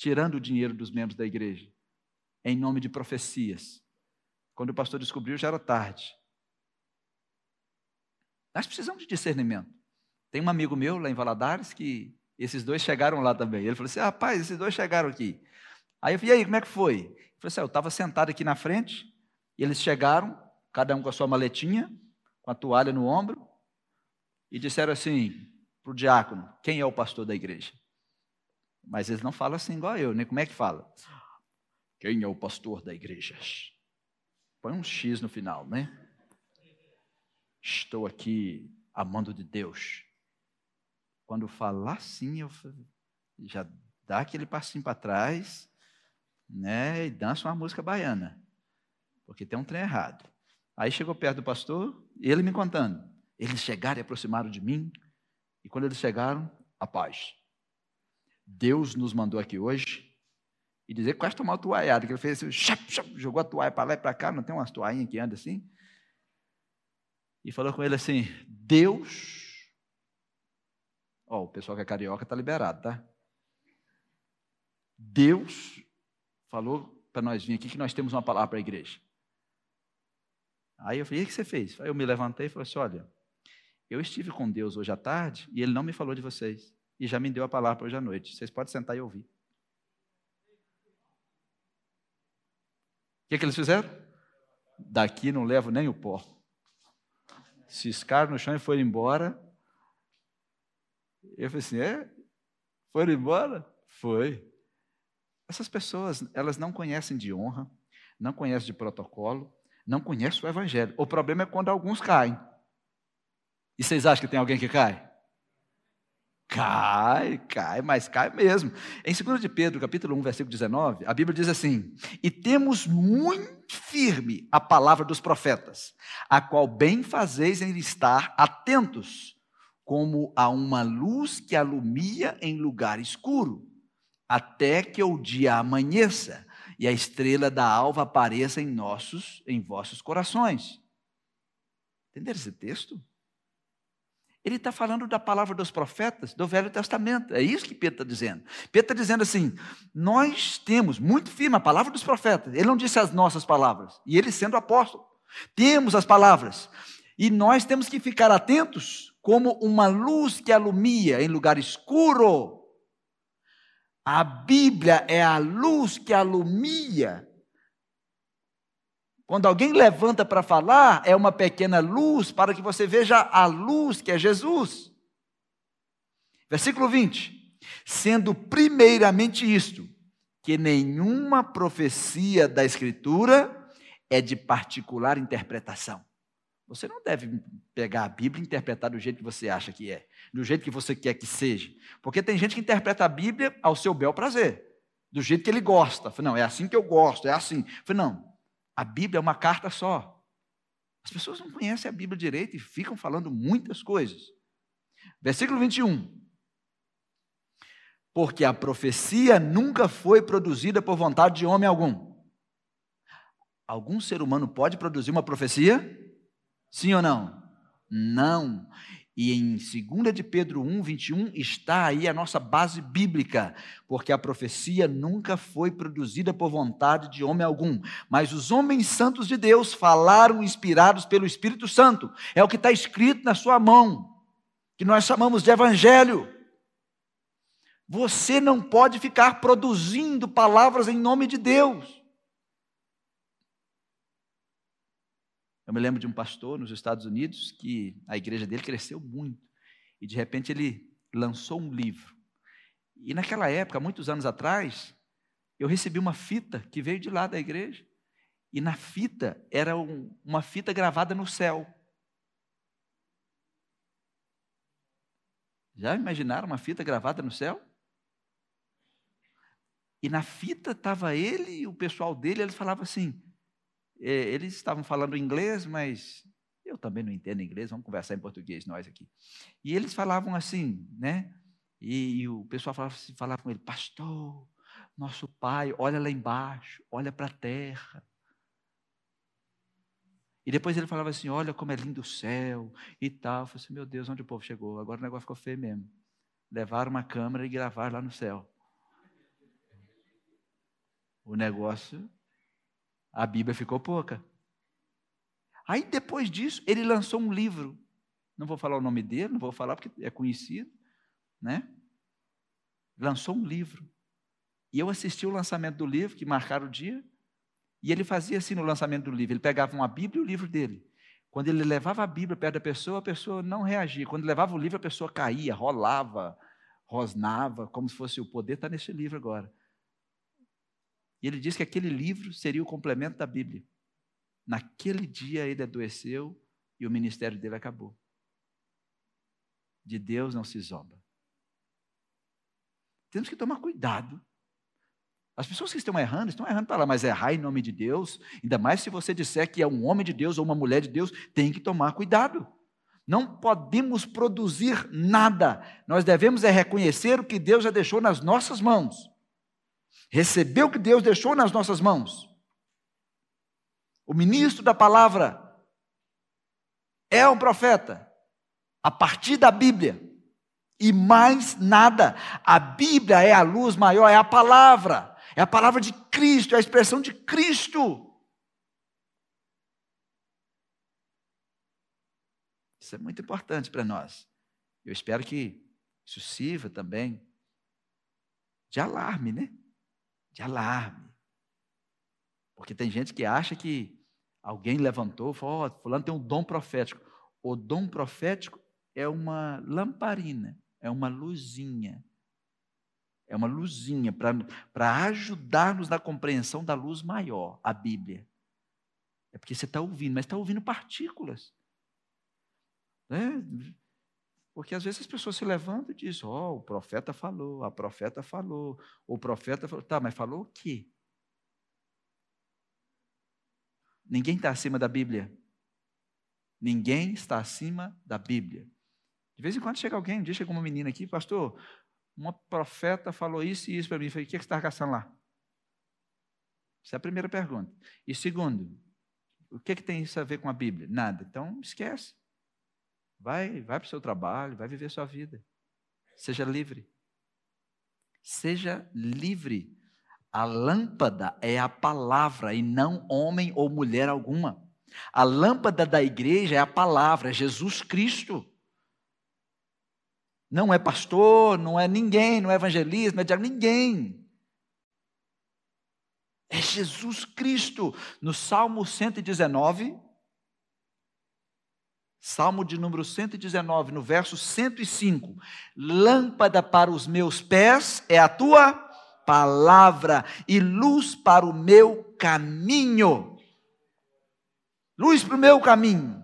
tirando o dinheiro dos membros da igreja, em nome de profecias. Quando o pastor descobriu, já era tarde. Nós precisamos de discernimento. Tem um amigo meu lá em Valadares que esses dois chegaram lá também. Ele falou assim: rapaz, esses dois chegaram aqui. Aí eu falei: e aí, como é que foi? Ele falou assim: eu estava sentado aqui na frente, e eles chegaram, cada um com a sua maletinha, com a toalha no ombro, e disseram assim para o diácono: quem é o pastor da igreja? Mas eles não falam assim igual eu, né? Como é que fala? Quem é o pastor da igreja? Põe um X no final, né? Estou aqui amando de Deus quando falar assim, eu já dá aquele passinho para trás, né, e dança uma música baiana, porque tem um trem errado. Aí chegou perto do pastor, e ele me contando. Eles chegaram e aproximaram de mim, e quando eles chegaram, a paz. Deus nos mandou aqui hoje, e dizer quase tomou uma toalhada, que ele fez assim, jogou a toalha para lá e para cá, não tem umas toalhinhas que andam assim? E falou com ele assim: Deus Ó, o pessoal que é carioca está liberado, tá? Deus falou para nós vir aqui que nós temos uma palavra para a igreja. Aí eu falei, e o que você fez? Aí eu me levantei e falei assim, olha, eu estive com Deus hoje à tarde e Ele não me falou de vocês. E já me deu a palavra hoje à noite. Vocês podem sentar e ouvir. O que, que eles fizeram? Daqui não levo nem o pó. Ciscaram no chão e foram embora eu falei assim: é? Foram embora? Foi. Essas pessoas, elas não conhecem de honra, não conhecem de protocolo, não conhecem o evangelho. O problema é quando alguns caem. E vocês acham que tem alguém que cai? Cai, cai, mas cai mesmo. Em 2 de Pedro, capítulo 1, versículo 19, a Bíblia diz assim: E temos muito firme a palavra dos profetas, a qual bem fazeis em estar atentos, como a uma luz que alumia em lugar escuro, até que o dia amanheça e a estrela da alva apareça em nossos, em vossos corações. Entenderam esse texto? Ele está falando da palavra dos profetas do Velho Testamento. É isso que Pedro está dizendo. Pedro está dizendo assim: nós temos muito firme a palavra dos profetas. Ele não disse as nossas palavras. E ele sendo apóstolo. Temos as palavras. E nós temos que ficar atentos como uma luz que alumia em lugar escuro. A Bíblia é a luz que alumia. Quando alguém levanta para falar, é uma pequena luz para que você veja a luz que é Jesus. Versículo 20. Sendo primeiramente isto, que nenhuma profecia da Escritura é de particular interpretação. Você não deve pegar a Bíblia e interpretar do jeito que você acha que é, do jeito que você quer que seja. Porque tem gente que interpreta a Bíblia ao seu bel prazer, do jeito que ele gosta. Não, é assim que eu gosto, é assim. Não, a Bíblia é uma carta só. As pessoas não conhecem a Bíblia direito e ficam falando muitas coisas. Versículo 21. Porque a profecia nunca foi produzida por vontade de homem algum. Algum ser humano pode produzir uma profecia? Sim ou não? Não. E em 2 de Pedro 1, 21, está aí a nossa base bíblica, porque a profecia nunca foi produzida por vontade de homem algum, mas os homens santos de Deus falaram inspirados pelo Espírito Santo. É o que está escrito na sua mão, que nós chamamos de Evangelho. Você não pode ficar produzindo palavras em nome de Deus. Eu me lembro de um pastor nos Estados Unidos que a igreja dele cresceu muito e de repente ele lançou um livro. E naquela época, muitos anos atrás, eu recebi uma fita que veio de lá da igreja. E na fita era um, uma fita gravada no céu. Já imaginaram uma fita gravada no céu? E na fita estava ele e o pessoal dele, eles falavam assim: eles estavam falando inglês, mas eu também não entendo inglês, vamos conversar em português nós aqui. E eles falavam assim, né? E, e o pessoal falava, falava com ele, pastor, nosso pai, olha lá embaixo, olha para a terra. E depois ele falava assim, olha como é lindo o céu e tal. Eu falei assim, meu Deus, onde o povo chegou? Agora o negócio ficou feio mesmo. Levaram uma câmera e gravaram lá no céu. O negócio a Bíblia ficou pouca. Aí depois disso, ele lançou um livro. Não vou falar o nome dele, não vou falar porque é conhecido, né? Lançou um livro. E eu assisti o lançamento do livro, que marcaram o dia, e ele fazia assim no lançamento do livro. Ele pegava uma Bíblia e o livro dele. Quando ele levava a Bíblia perto da pessoa, a pessoa não reagia. Quando levava o livro, a pessoa caía, rolava, rosnava, como se fosse o poder está nesse livro agora. E ele diz que aquele livro seria o complemento da Bíblia. Naquele dia ele adoeceu e o ministério dele acabou. De Deus não se zomba. temos que tomar cuidado. As pessoas que estão errando, estão errando para lá, mas errar em nome de Deus, ainda mais se você disser que é um homem de Deus ou uma mulher de Deus, tem que tomar cuidado. Não podemos produzir nada. Nós devemos é reconhecer o que Deus já deixou nas nossas mãos. Receber o que Deus deixou nas nossas mãos. O ministro da palavra é um profeta a partir da Bíblia. E mais nada. A Bíblia é a luz maior, é a palavra. É a palavra de Cristo, é a expressão de Cristo. Isso é muito importante para nós. Eu espero que isso sirva também de alarme, né? De alarme. Porque tem gente que acha que alguém levantou e falou: oh, Fulano tem um dom profético. O dom profético é uma lamparina, é uma luzinha. É uma luzinha para ajudar-nos na compreensão da luz maior, a Bíblia. É porque você está ouvindo, mas está ouvindo partículas. Né? Porque às vezes as pessoas se levantam e dizem: Ó, oh, o profeta falou, a profeta falou, o profeta falou. Tá, mas falou o quê? Ninguém está acima da Bíblia. Ninguém está acima da Bíblia. De vez em quando chega alguém, um dia chega uma menina aqui, pastor, uma profeta falou isso e isso para mim. Eu falei, o que você está caçando lá? Essa é a primeira pergunta. E segundo, o que, que tem isso a ver com a Bíblia? Nada. Então, esquece. Vai, vai para o seu trabalho, vai viver sua vida. Seja livre. Seja livre. A lâmpada é a palavra e não homem ou mulher alguma. A lâmpada da igreja é a palavra, é Jesus Cristo. Não é pastor, não é ninguém, não é evangelista, não é diácono, ninguém. É Jesus Cristo. No Salmo 119, Salmo de número 119, no verso 105. Lâmpada para os meus pés é a tua palavra e luz para o meu caminho. Luz para o meu caminho.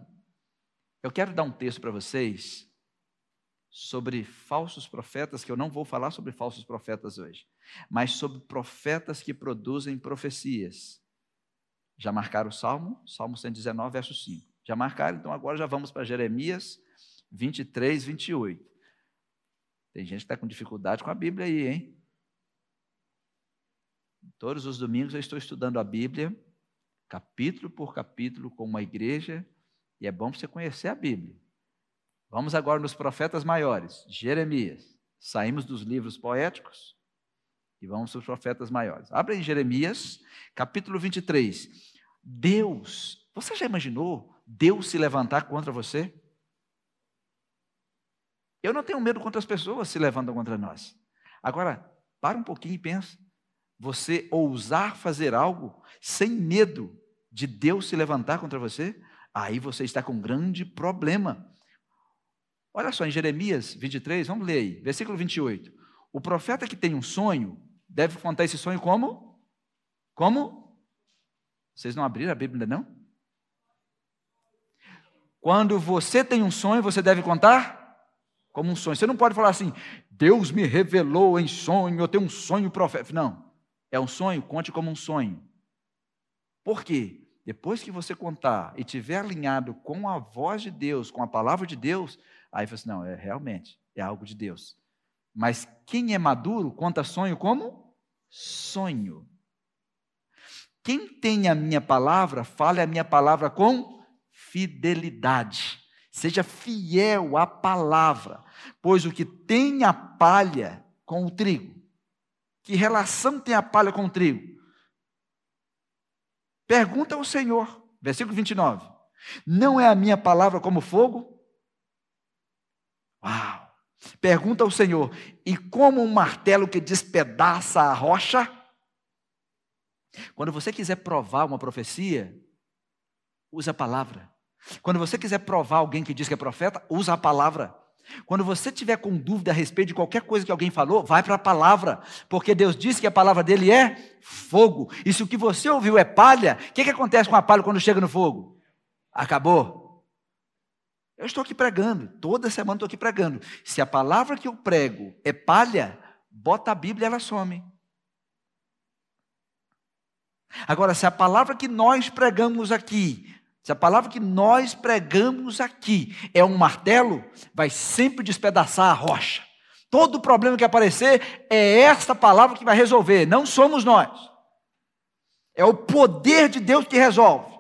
Eu quero dar um texto para vocês sobre falsos profetas, que eu não vou falar sobre falsos profetas hoje, mas sobre profetas que produzem profecias. Já marcaram o Salmo? Salmo 119, verso 5. Já marcaram? Então agora já vamos para Jeremias 23, 28. Tem gente que está com dificuldade com a Bíblia aí, hein? Todos os domingos eu estou estudando a Bíblia, capítulo por capítulo, com uma igreja, e é bom você conhecer a Bíblia. Vamos agora nos profetas maiores. Jeremias. Saímos dos livros poéticos e vamos para os profetas maiores. Abra em Jeremias, capítulo 23. Deus, você já imaginou Deus se levantar contra você? Eu não tenho medo contra as pessoas se levantam contra nós. Agora, para um pouquinho e pensa. Você ousar fazer algo sem medo de Deus se levantar contra você, aí você está com um grande problema. Olha só, em Jeremias 23, vamos ler aí, versículo 28. O profeta que tem um sonho, deve contar esse sonho como? Como? Vocês não abriram a Bíblia não? Quando você tem um sonho, você deve contar como um sonho. Você não pode falar assim, Deus me revelou em sonho, eu tenho um sonho profético. Não. É um sonho, conte como um sonho. Por quê? Depois que você contar e tiver alinhado com a voz de Deus, com a palavra de Deus, Aí você assim, não, é realmente, é algo de Deus. Mas quem é maduro conta sonho como sonho. Quem tem a minha palavra, fale a minha palavra com fidelidade. Seja fiel à palavra, pois o que tem a palha com o trigo, que relação tem a palha com o trigo? Pergunta ao Senhor, versículo 29. Não é a minha palavra como fogo? Uau! Pergunta ao Senhor: e como um martelo que despedaça a rocha? Quando você quiser provar uma profecia, use a palavra. Quando você quiser provar alguém que diz que é profeta, usa a palavra. Quando você tiver com dúvida a respeito de qualquer coisa que alguém falou, vai para a palavra, porque Deus disse que a palavra dele é fogo. E se o que você ouviu é palha, o que, que acontece com a palha quando chega no fogo? Acabou. Eu estou aqui pregando, toda semana estou aqui pregando. Se a palavra que eu prego é palha, bota a Bíblia, ela some. Agora, se a palavra que nós pregamos aqui, se a palavra que nós pregamos aqui é um martelo, vai sempre despedaçar a rocha. Todo problema que aparecer é esta palavra que vai resolver, não somos nós. É o poder de Deus que resolve.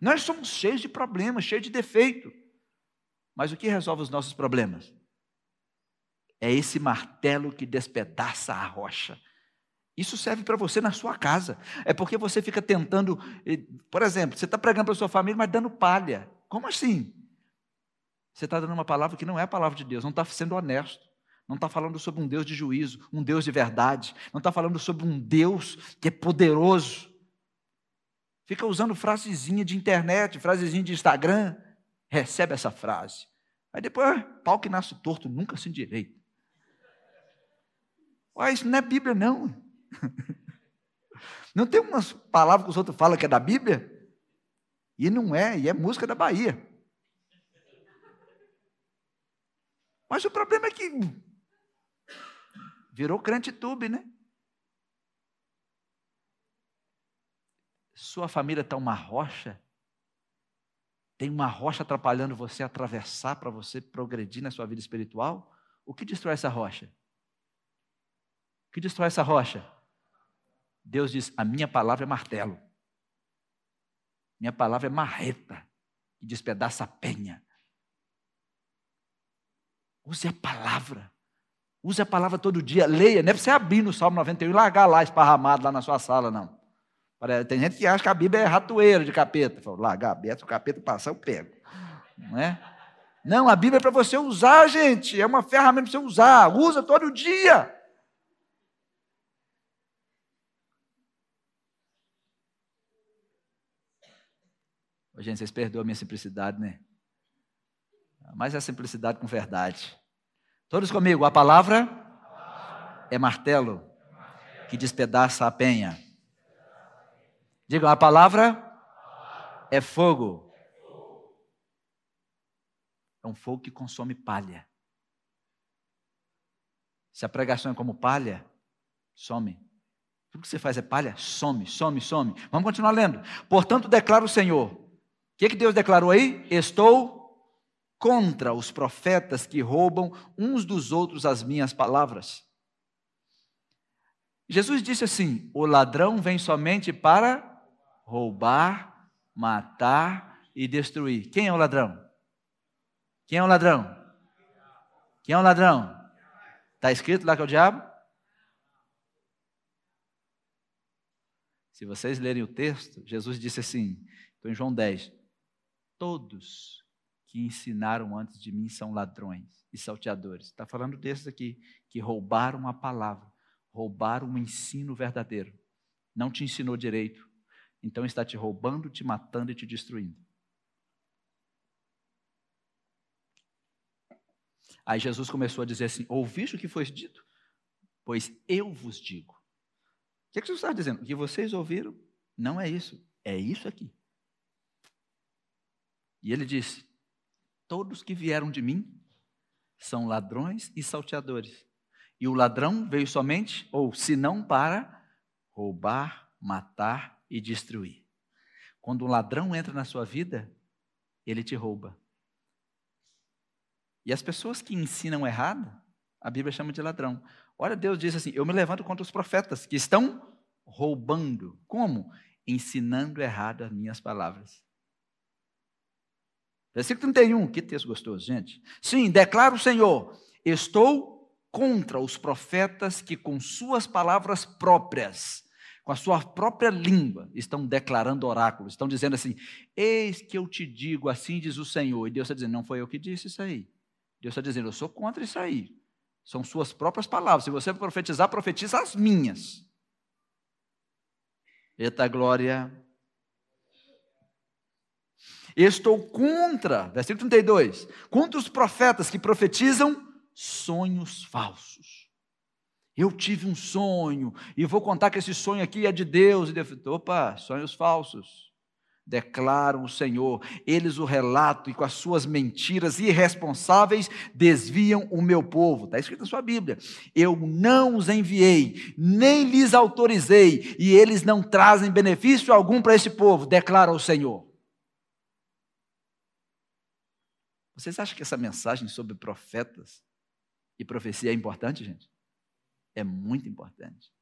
Nós somos cheios de problemas, cheios de defeito. Mas o que resolve os nossos problemas? É esse martelo que despedaça a rocha. Isso serve para você na sua casa. É porque você fica tentando, por exemplo, você está pregando para sua família, mas dando palha. Como assim? Você está dando uma palavra que não é a palavra de Deus, não está sendo honesto. Não está falando sobre um Deus de juízo, um Deus de verdade. Não está falando sobre um Deus que é poderoso. Fica usando frasezinha de internet, frasezinha de Instagram. Recebe essa frase. Aí depois, pau que nasce torto nunca se endireita. Ué, isso não é Bíblia, não. [LAUGHS] Não tem umas palavras que os outros falam que é da Bíblia? E não é, e é música da Bahia. Mas o problema é que virou crente tube, né? Sua família está uma rocha? Tem uma rocha atrapalhando você atravessar para você progredir na sua vida espiritual? O que destrói essa rocha? O que destrói essa rocha? Deus diz: A minha palavra é martelo. Minha palavra é marreta, que despedaça a penha. Use a palavra. Use a palavra todo dia. Leia. Não é para você abrir no Salmo 91 e largar lá esparramado lá na sua sala, não. Tem gente que acha que a Bíblia é ratoeira de capeta. Fala, largar aberto, o capeta passar, eu pego. Não é? Não, a Bíblia é para você usar, gente. É uma ferramenta para você usar. Usa todo dia. Ô, gente, vocês perdoam a minha simplicidade, né? Mas é simplicidade com verdade. Todos comigo, a palavra é martelo que despedaça a penha. Digam, a palavra é fogo. É um fogo que consome palha. Se a pregação é como palha, some. Tudo que você faz é palha, some, some, some. Vamos continuar lendo. Portanto, declara o Senhor que, que Deus declarou aí? Estou contra os profetas que roubam uns dos outros as minhas palavras. Jesus disse assim: o ladrão vem somente para roubar, matar e destruir. Quem é o ladrão? Quem é o ladrão? Quem é o ladrão? Está escrito lá que é o diabo? Se vocês lerem o texto, Jesus disse assim, estou em João 10: Todos que ensinaram antes de mim são ladrões e salteadores. Está falando desses aqui, que roubaram a palavra, roubaram o ensino verdadeiro. Não te ensinou direito, então está te roubando, te matando e te destruindo. Aí Jesus começou a dizer assim: Ouviste o que foi dito? Pois eu vos digo. O que, é que Jesus está dizendo? O que vocês ouviram não é isso, é isso aqui. E ele disse: Todos que vieram de mim são ladrões e salteadores. E o ladrão veio somente, ou se não para, roubar, matar e destruir. Quando um ladrão entra na sua vida, ele te rouba. E as pessoas que ensinam errado, a Bíblia chama de ladrão. Olha, Deus diz assim: Eu me levanto contra os profetas que estão roubando. Como? Ensinando errado as minhas palavras. Versículo 31, que texto gostoso, gente. Sim, declara o Senhor: Estou contra os profetas que, com suas palavras próprias, com a sua própria língua, estão declarando oráculos, estão dizendo assim: Eis que eu te digo, assim diz o Senhor. E Deus está dizendo: Não foi eu que disse isso aí. Deus está dizendo: Eu sou contra isso aí. São suas próprias palavras. Se você profetizar, profetiza as minhas. Eita glória Estou contra, versículo 32, contra os profetas que profetizam sonhos falsos. Eu tive um sonho e vou contar que esse sonho aqui é de Deus. E Deus, opa, sonhos falsos. declaram o Senhor. Eles o relatam e com as suas mentiras irresponsáveis desviam o meu povo. Está escrito na sua Bíblia. Eu não os enviei, nem lhes autorizei, e eles não trazem benefício algum para esse povo, declara o Senhor. Vocês acham que essa mensagem sobre profetas e profecia é importante, gente? É muito importante.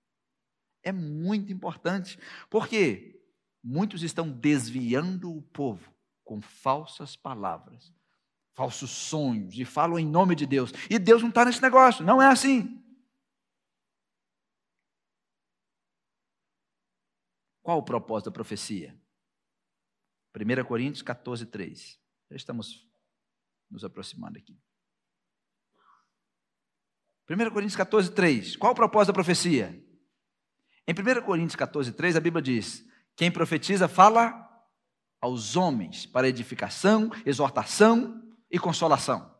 É muito importante. Por quê? Muitos estão desviando o povo com falsas palavras, falsos sonhos, e falam em nome de Deus. E Deus não está nesse negócio, não é assim. Qual o propósito da profecia? 1 Coríntios 14, 3. Já estamos nos aproximando aqui. 1 Coríntios 14, 3. Qual o propósito da profecia? Em 1 Coríntios 14, 3, a Bíblia diz: quem profetiza fala aos homens para edificação, exortação e consolação.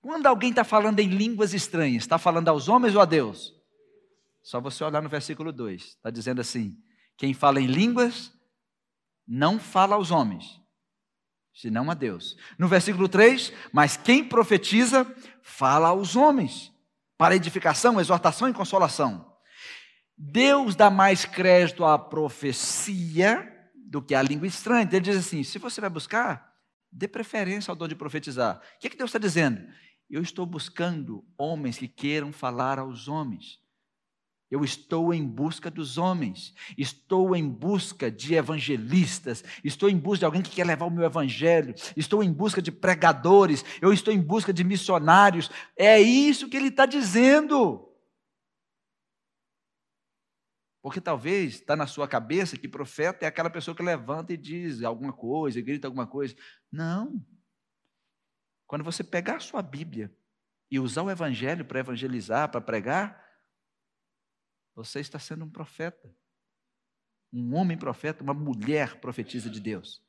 Quando alguém está falando em línguas estranhas, está falando aos homens ou a Deus? Só você olhar no versículo 2, está dizendo assim: quem fala em línguas não fala aos homens, senão a Deus. No versículo 3, mas quem profetiza fala aos homens, para edificação, exortação e consolação. Deus dá mais crédito à profecia do que à língua estranha. Ele diz assim: se você vai buscar, dê preferência ao dom de profetizar. O que, é que Deus está dizendo? Eu estou buscando homens que queiram falar aos homens. Eu estou em busca dos homens, estou em busca de evangelistas, estou em busca de alguém que quer levar o meu evangelho, estou em busca de pregadores, eu estou em busca de missionários. É isso que ele está dizendo. Porque talvez está na sua cabeça que profeta é aquela pessoa que levanta e diz alguma coisa, grita alguma coisa. Não. Quando você pegar a sua Bíblia e usar o Evangelho para evangelizar, para pregar, você está sendo um profeta. Um homem profeta, uma mulher profetisa de Deus.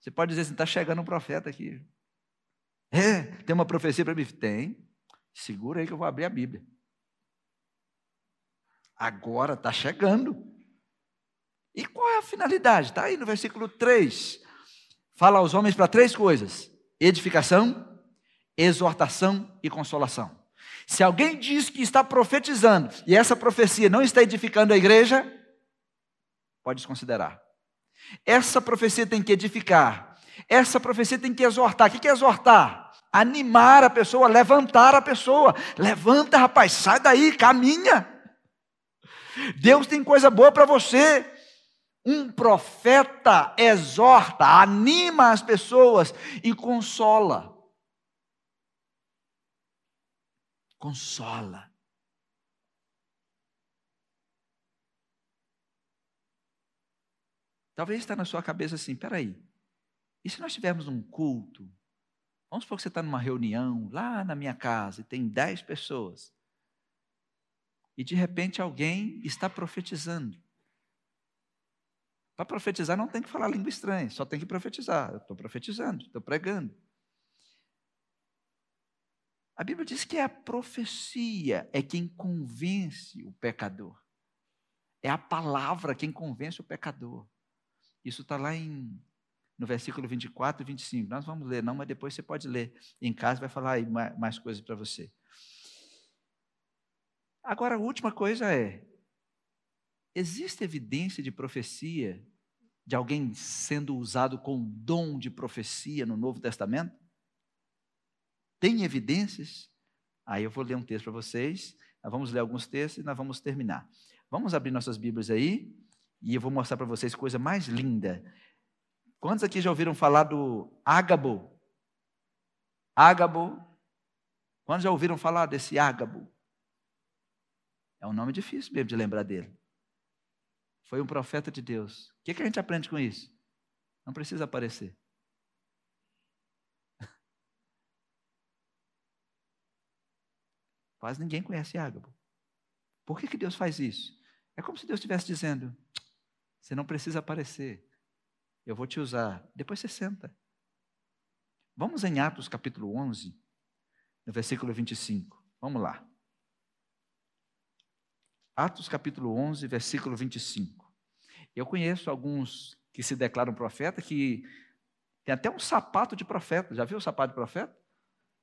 Você pode dizer assim: está chegando um profeta aqui. É, tem uma profecia para mim? Tem. Segura aí que eu vou abrir a Bíblia. Agora está chegando. E qual é a finalidade? Está aí no versículo 3. Fala aos homens para três coisas: edificação, exortação e consolação. Se alguém diz que está profetizando e essa profecia não está edificando a igreja, pode desconsiderar. Essa profecia tem que edificar. Essa profecia tem que exortar. O que é exortar? Animar a pessoa, levantar a pessoa. Levanta, rapaz, sai daí, caminha. Deus tem coisa boa para você. Um profeta exorta, anima as pessoas e consola. Consola. Talvez está na sua cabeça assim, peraí, e se nós tivermos um culto? Vamos supor que você está numa reunião lá na minha casa e tem dez pessoas e de repente alguém está profetizando. Para profetizar não tem que falar língua estranha, só tem que profetizar. Eu estou profetizando, estou pregando. A Bíblia diz que é a profecia é quem convence o pecador. É a palavra quem convence o pecador. Isso está lá em, no versículo 24 e 25. Nós vamos ler, não, mas depois você pode ler. Em casa vai falar mais, coisas para você. Agora, a última coisa é: existe evidência de profecia, de alguém sendo usado com dom de profecia no Novo Testamento? Tem evidências? Aí eu vou ler um texto para vocês, nós vamos ler alguns textos e nós vamos terminar. Vamos abrir nossas Bíblias aí e eu vou mostrar para vocês coisa mais linda. Quantos aqui já ouviram falar do Ágabo? Ágabo. Quantos já ouviram falar desse Ágabo? É um nome difícil mesmo de lembrar dele. Foi um profeta de Deus. O que, que a gente aprende com isso? Não precisa aparecer. Quase ninguém conhece Ágabo. Por que, que Deus faz isso? É como se Deus estivesse dizendo: você não precisa aparecer. Eu vou te usar. Depois você senta. Vamos em Atos capítulo 11, no versículo 25. Vamos lá. Atos capítulo 11, versículo 25. Eu conheço alguns que se declaram profeta, que tem até um sapato de profeta. Já viu o sapato de profeta?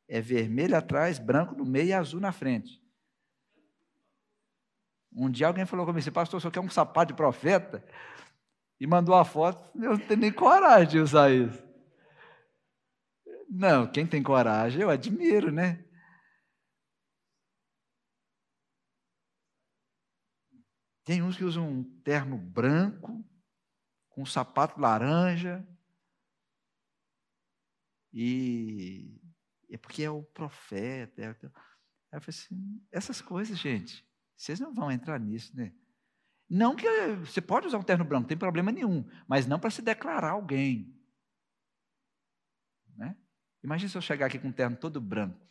É vermelho atrás, branco no meio e azul na frente. Um dia alguém falou comigo assim, pastor, você quer um sapato de profeta? E mandou a foto, eu não tenho nem coragem de usar isso. Não, quem tem coragem, eu admiro, né? Tem uns que usam um terno branco, com um sapato laranja. E é porque é o profeta. É... Aí eu falei assim, essas coisas, gente, vocês não vão entrar nisso, né? Não que você pode usar um terno branco, não tem problema nenhum, mas não para se declarar alguém. Né? Imagina se eu chegar aqui com um terno todo branco.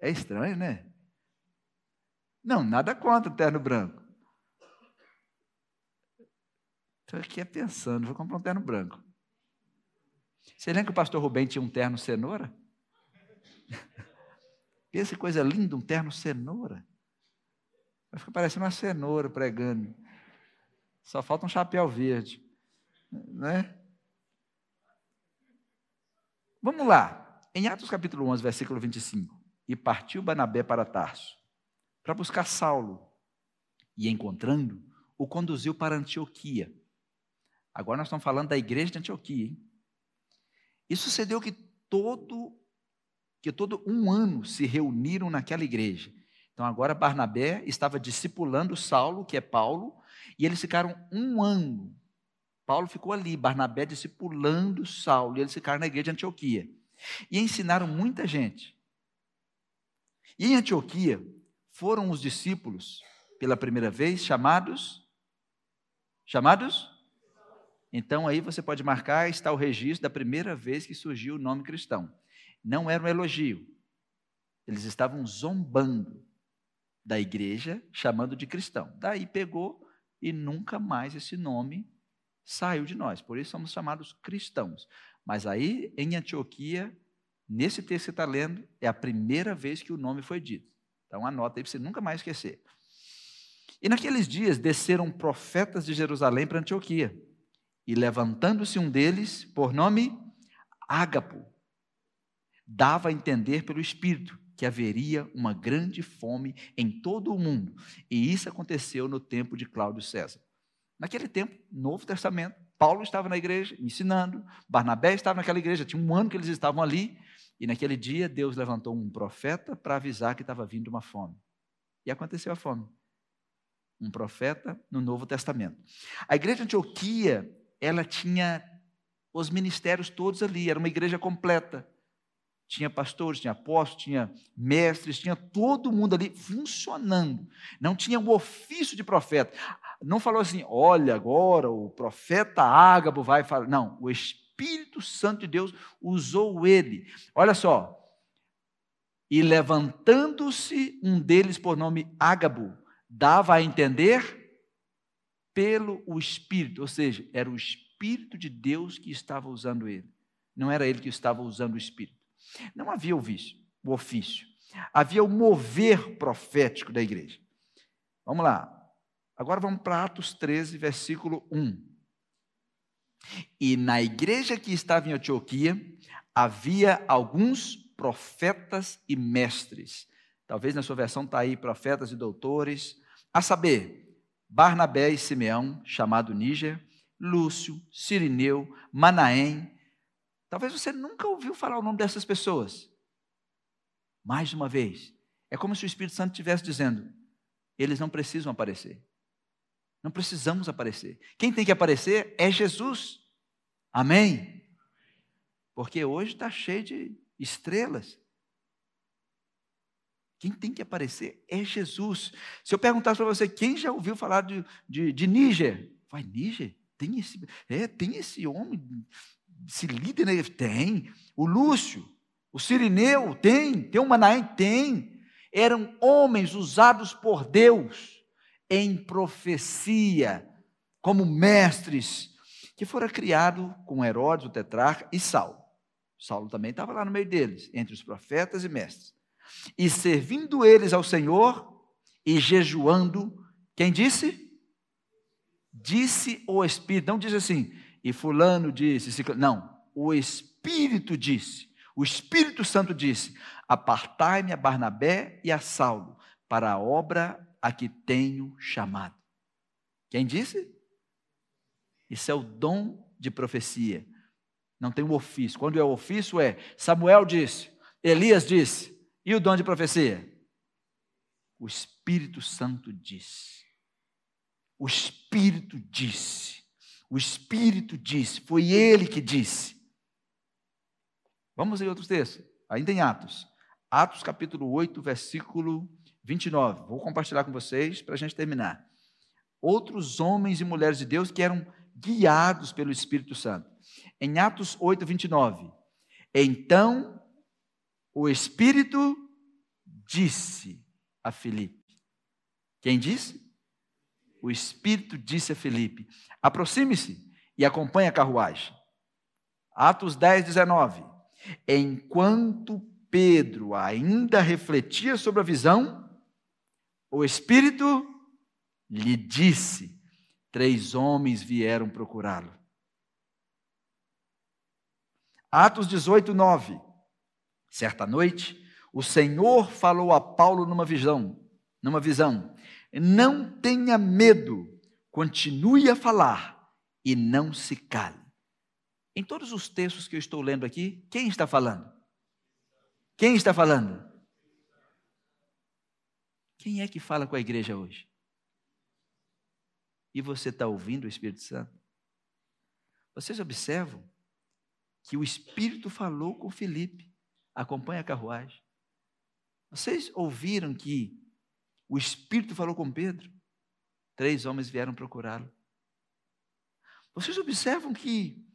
É estranho, né? Não, nada contra o terno branco. Estou aqui pensando, vou comprar um terno branco. Você lembra que o pastor Rubem tinha um terno cenoura? Pensa coisa linda, um terno cenoura. Vai ficar parecendo uma cenoura pregando. Só falta um chapéu verde. Né? Vamos lá. Em Atos capítulo 11, versículo 25. E partiu Banabé para Tarso, para buscar Saulo. E encontrando, o conduziu para Antioquia. Agora nós estamos falando da igreja de Antioquia. Hein? E sucedeu que todo, que todo um ano se reuniram naquela igreja então agora Barnabé estava discipulando Saulo, que é Paulo, e eles ficaram um ano. Paulo ficou ali, Barnabé discipulando Saulo, e eles ficaram na igreja de Antioquia. E ensinaram muita gente. E em Antioquia foram os discípulos, pela primeira vez, chamados. Chamados? Então aí você pode marcar, está o registro da primeira vez que surgiu o nome cristão. Não era um elogio. Eles estavam zombando da igreja, chamando de cristão. Daí pegou e nunca mais esse nome saiu de nós. Por isso somos chamados cristãos. Mas aí, em Antioquia, nesse texto que você está lendo, é a primeira vez que o nome foi dito. Então anota aí para você nunca mais esquecer. E naqueles dias desceram profetas de Jerusalém para Antioquia. E levantando-se um deles, por nome Ágapo, dava a entender pelo Espírito que haveria uma grande fome em todo o mundo. E isso aconteceu no tempo de Cláudio César. Naquele tempo, Novo Testamento, Paulo estava na igreja ensinando, Barnabé estava naquela igreja, tinha um ano que eles estavam ali, e naquele dia Deus levantou um profeta para avisar que estava vindo uma fome. E aconteceu a fome. Um profeta no Novo Testamento. A igreja de Antioquia, ela tinha os ministérios todos ali, era uma igreja completa. Tinha pastores, tinha apóstolos, tinha mestres, tinha todo mundo ali funcionando. Não tinha o ofício de profeta. Não falou assim, olha, agora o profeta Ágabo vai falar. Não, o Espírito Santo de Deus usou ele. Olha só. E levantando-se um deles por nome Ágabo, dava a entender pelo o Espírito, ou seja, era o Espírito de Deus que estava usando ele. Não era ele que estava usando o Espírito. Não havia o vício, o ofício. Havia o mover profético da igreja. Vamos lá. Agora vamos para Atos 13, versículo 1. E na igreja que estava em Antioquia, havia alguns profetas e mestres. Talvez na sua versão está aí profetas e doutores. A saber, Barnabé e Simeão, chamado Níger, Lúcio, Sirineu, Manaém, Talvez você nunca ouviu falar o nome dessas pessoas. Mais uma vez, é como se o Espírito Santo estivesse dizendo: eles não precisam aparecer. Não precisamos aparecer. Quem tem que aparecer é Jesus. Amém? Porque hoje está cheio de estrelas. Quem tem que aparecer é Jesus. Se eu perguntasse para você, quem já ouviu falar de, de, de Níger? Vai, Níger? Tem esse, é, tem esse homem esse líder né? tem. O Lúcio, o Sirineu, tem. Tem o Manaém, tem. Eram homens usados por Deus em profecia, como mestres, que foram criados com Herodes, o tetrarca, e Saulo. Saulo também estava lá no meio deles, entre os profetas e mestres. E servindo eles ao Senhor e jejuando, quem disse? disse o Espírito, não diz assim, e fulano disse, não, o Espírito disse, o Espírito Santo disse: Apartai-me a Barnabé e a Saulo para a obra a que tenho chamado. Quem disse? Isso é o dom de profecia. Não tem um ofício. Quando é o ofício, é Samuel disse, Elias disse. E o dom de profecia? O Espírito Santo disse. O Espírito disse. O Espírito disse. Foi ele que disse. Vamos em outros textos. Ainda em Atos. Atos capítulo 8, versículo 29. Vou compartilhar com vocês para a gente terminar. Outros homens e mulheres de Deus que eram guiados pelo Espírito Santo. Em Atos 8, 29. Então o Espírito disse a Filipe. Quem disse? O Espírito disse a Filipe: aproxime-se e acompanhe a carruagem. Atos 10, 19. Enquanto Pedro ainda refletia sobre a visão, o Espírito lhe disse: três homens vieram procurá-lo. Atos 18, 9. Certa noite, o Senhor falou a Paulo numa visão, numa visão. Não tenha medo, continue a falar e não se cale. Em todos os textos que eu estou lendo aqui, quem está falando? Quem está falando? Quem é que fala com a igreja hoje? E você está ouvindo o Espírito Santo? Vocês observam que o Espírito falou com Felipe, acompanha a carruagem. Vocês ouviram que o Espírito falou com Pedro? Três homens vieram procurá-lo. Vocês observam que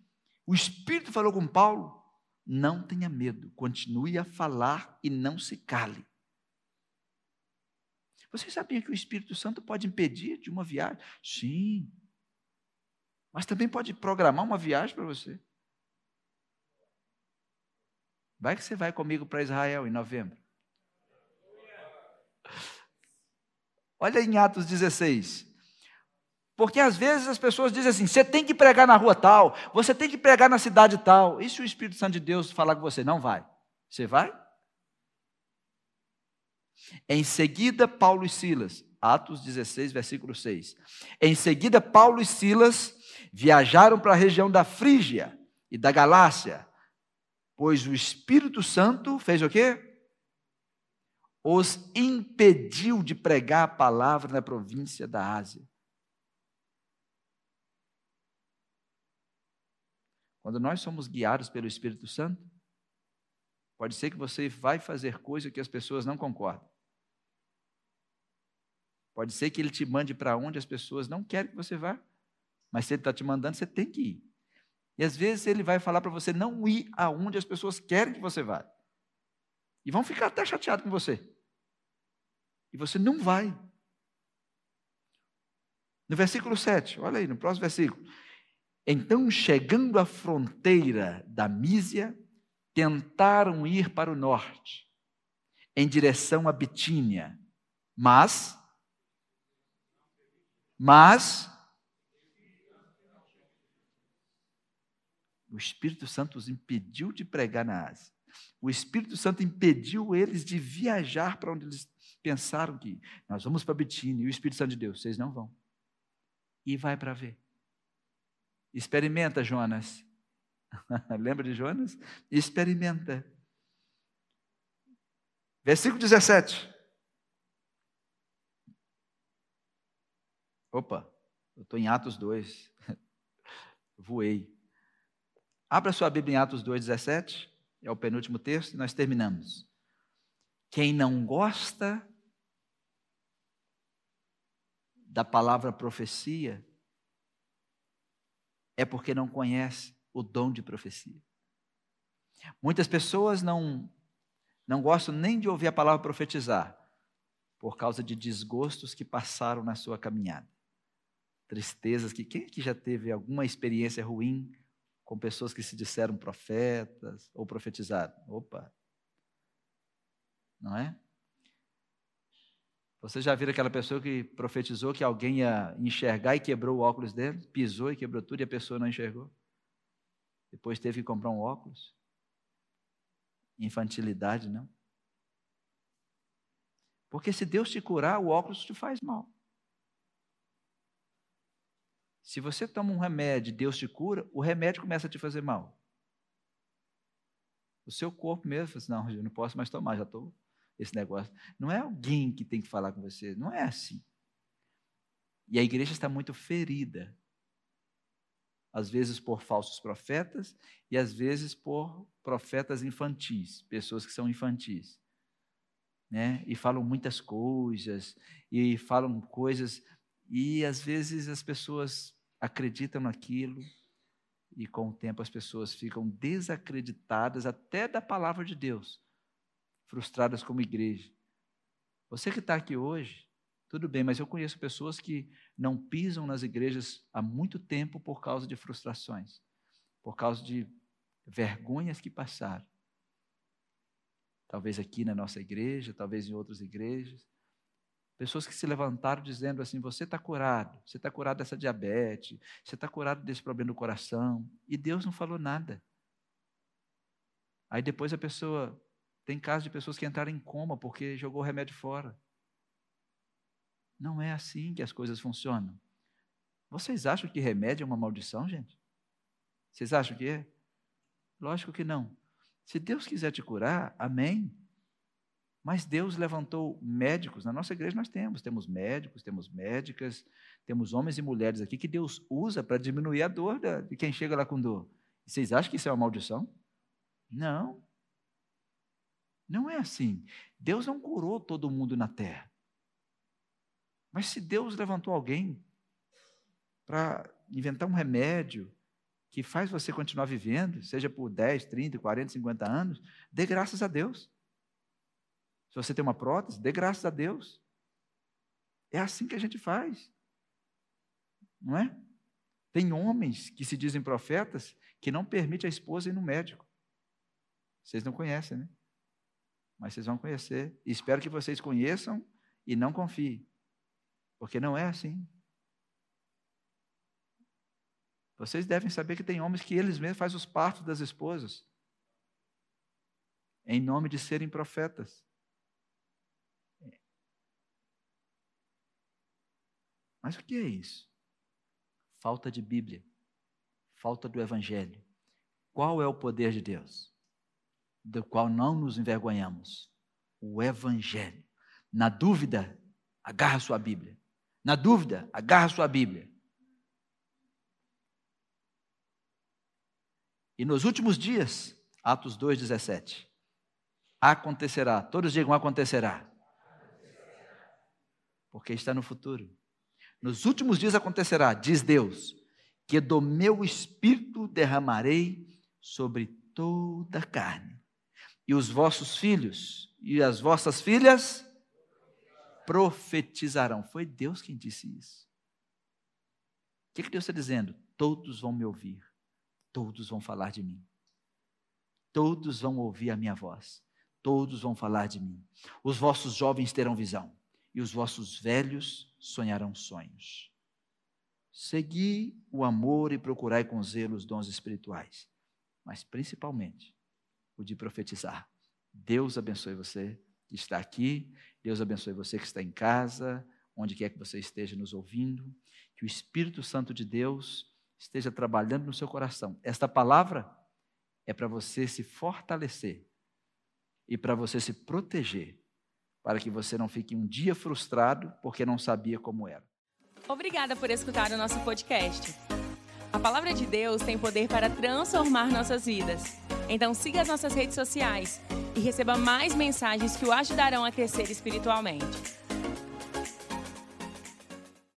o Espírito falou com Paulo? Não tenha medo, continue a falar e não se cale. Vocês sabiam que o Espírito Santo pode impedir de uma viagem? Sim. Mas também pode programar uma viagem para você. Vai que você vai comigo para Israel em novembro. Olha em Atos 16. Porque às vezes as pessoas dizem assim: você tem que pregar na rua tal, você tem que pregar na cidade tal. E se o Espírito Santo de Deus falar com você? Não vai. Você vai? Em seguida, Paulo e Silas, Atos 16, versículo 6. Em seguida, Paulo e Silas viajaram para a região da Frígia e da Galácia, Pois o Espírito Santo fez o quê? Os impediu de pregar a palavra na província da Ásia. Quando nós somos guiados pelo Espírito Santo, pode ser que você vai fazer coisa que as pessoas não concordam. Pode ser que ele te mande para onde as pessoas não querem que você vá. Mas se ele está te mandando, você tem que ir. E às vezes ele vai falar para você não ir aonde as pessoas querem que você vá. E vão ficar até chateados com você. E você não vai. No versículo 7, olha aí, no próximo versículo. Então, chegando à fronteira da Mísia, tentaram ir para o norte, em direção a Bitínia, mas, mas, O Espírito Santo os impediu de pregar na Ásia. O Espírito Santo impediu eles de viajar para onde eles pensaram que nós vamos para Bitínia e o Espírito Santo de Deus, vocês não vão. E vai para ver. Experimenta, Jonas. [LAUGHS] Lembra de Jonas? Experimenta. Versículo 17. Opa, eu estou em Atos 2. [LAUGHS] Voei. Abra sua Bíblia em Atos 2,17, é o penúltimo texto, e nós terminamos. Quem não gosta da palavra profecia é porque não conhece o dom de profecia. Muitas pessoas não, não gostam nem de ouvir a palavra profetizar, por causa de desgostos que passaram na sua caminhada. Tristezas que. Quem que já teve alguma experiência ruim com pessoas que se disseram profetas ou profetizaram. Opa! Não é? Você já viu aquela pessoa que profetizou que alguém ia enxergar e quebrou o óculos dele? Pisou e quebrou tudo e a pessoa não enxergou? Depois teve que comprar um óculos? Infantilidade, não? Porque se Deus te curar, o óculos te faz mal. Se você toma um remédio e Deus te cura, o remédio começa a te fazer mal. O seu corpo mesmo fala assim, não, eu não posso mais tomar, já estou esse negócio. Não é alguém que tem que falar com você, não é assim. E a igreja está muito ferida. Às vezes por falsos profetas e às vezes por profetas infantis, pessoas que são infantis. Né? E falam muitas coisas, e falam coisas e às vezes as pessoas acreditam naquilo e com o tempo as pessoas ficam desacreditadas até da palavra de Deus, frustradas como igreja. Você que está aqui hoje, tudo bem, mas eu conheço pessoas que não pisam nas igrejas há muito tempo por causa de frustrações, por causa de vergonhas que passaram. Talvez aqui na nossa igreja, talvez em outras igrejas. Pessoas que se levantaram dizendo assim: você está curado, você está curado dessa diabetes, você está curado desse problema do coração. E Deus não falou nada. Aí depois a pessoa. Tem casos de pessoas que entraram em coma porque jogou o remédio fora. Não é assim que as coisas funcionam. Vocês acham que remédio é uma maldição, gente? Vocês acham que é? Lógico que não. Se Deus quiser te curar, amém. Mas Deus levantou médicos, na nossa igreja nós temos, temos médicos, temos médicas, temos homens e mulheres aqui que Deus usa para diminuir a dor de quem chega lá com dor. Vocês acham que isso é uma maldição? Não. Não é assim. Deus não curou todo mundo na terra. Mas se Deus levantou alguém para inventar um remédio que faz você continuar vivendo, seja por 10, 30, 40, 50 anos, dê graças a Deus. Se você tem uma prótese, dê graças a Deus. É assim que a gente faz. Não é? Tem homens que se dizem profetas que não permite a esposa ir no médico. Vocês não conhecem, né? Mas vocês vão conhecer. Espero que vocês conheçam e não confiem. Porque não é assim. Vocês devem saber que tem homens que eles mesmos fazem os partos das esposas. Em nome de serem profetas. Mas o que é isso? Falta de Bíblia, falta do Evangelho. Qual é o poder de Deus? Do qual não nos envergonhamos? O Evangelho. Na dúvida, agarra sua Bíblia. Na dúvida, agarra sua Bíblia. E nos últimos dias, Atos 2,17, acontecerá, todos digam acontecerá, porque está no futuro. Nos últimos dias acontecerá, diz Deus, que do meu espírito derramarei sobre toda a carne. E os vossos filhos e as vossas filhas profetizarão. Foi Deus quem disse isso. O que, que Deus está dizendo? Todos vão me ouvir, todos vão falar de mim, todos vão ouvir a minha voz, todos vão falar de mim. Os vossos jovens terão visão, e os vossos velhos sonharão sonhos. Segui o amor e procurai com zelo os dons espirituais, mas principalmente o de profetizar. Deus abençoe você que está aqui, Deus abençoe você que está em casa, onde quer que você esteja nos ouvindo, que o Espírito Santo de Deus esteja trabalhando no seu coração. Esta palavra é para você se fortalecer e para você se proteger para que você não fique um dia frustrado porque não sabia como era. Obrigada por escutar o nosso podcast. A palavra de Deus tem poder para transformar nossas vidas. Então siga as nossas redes sociais e receba mais mensagens que o ajudarão a crescer espiritualmente.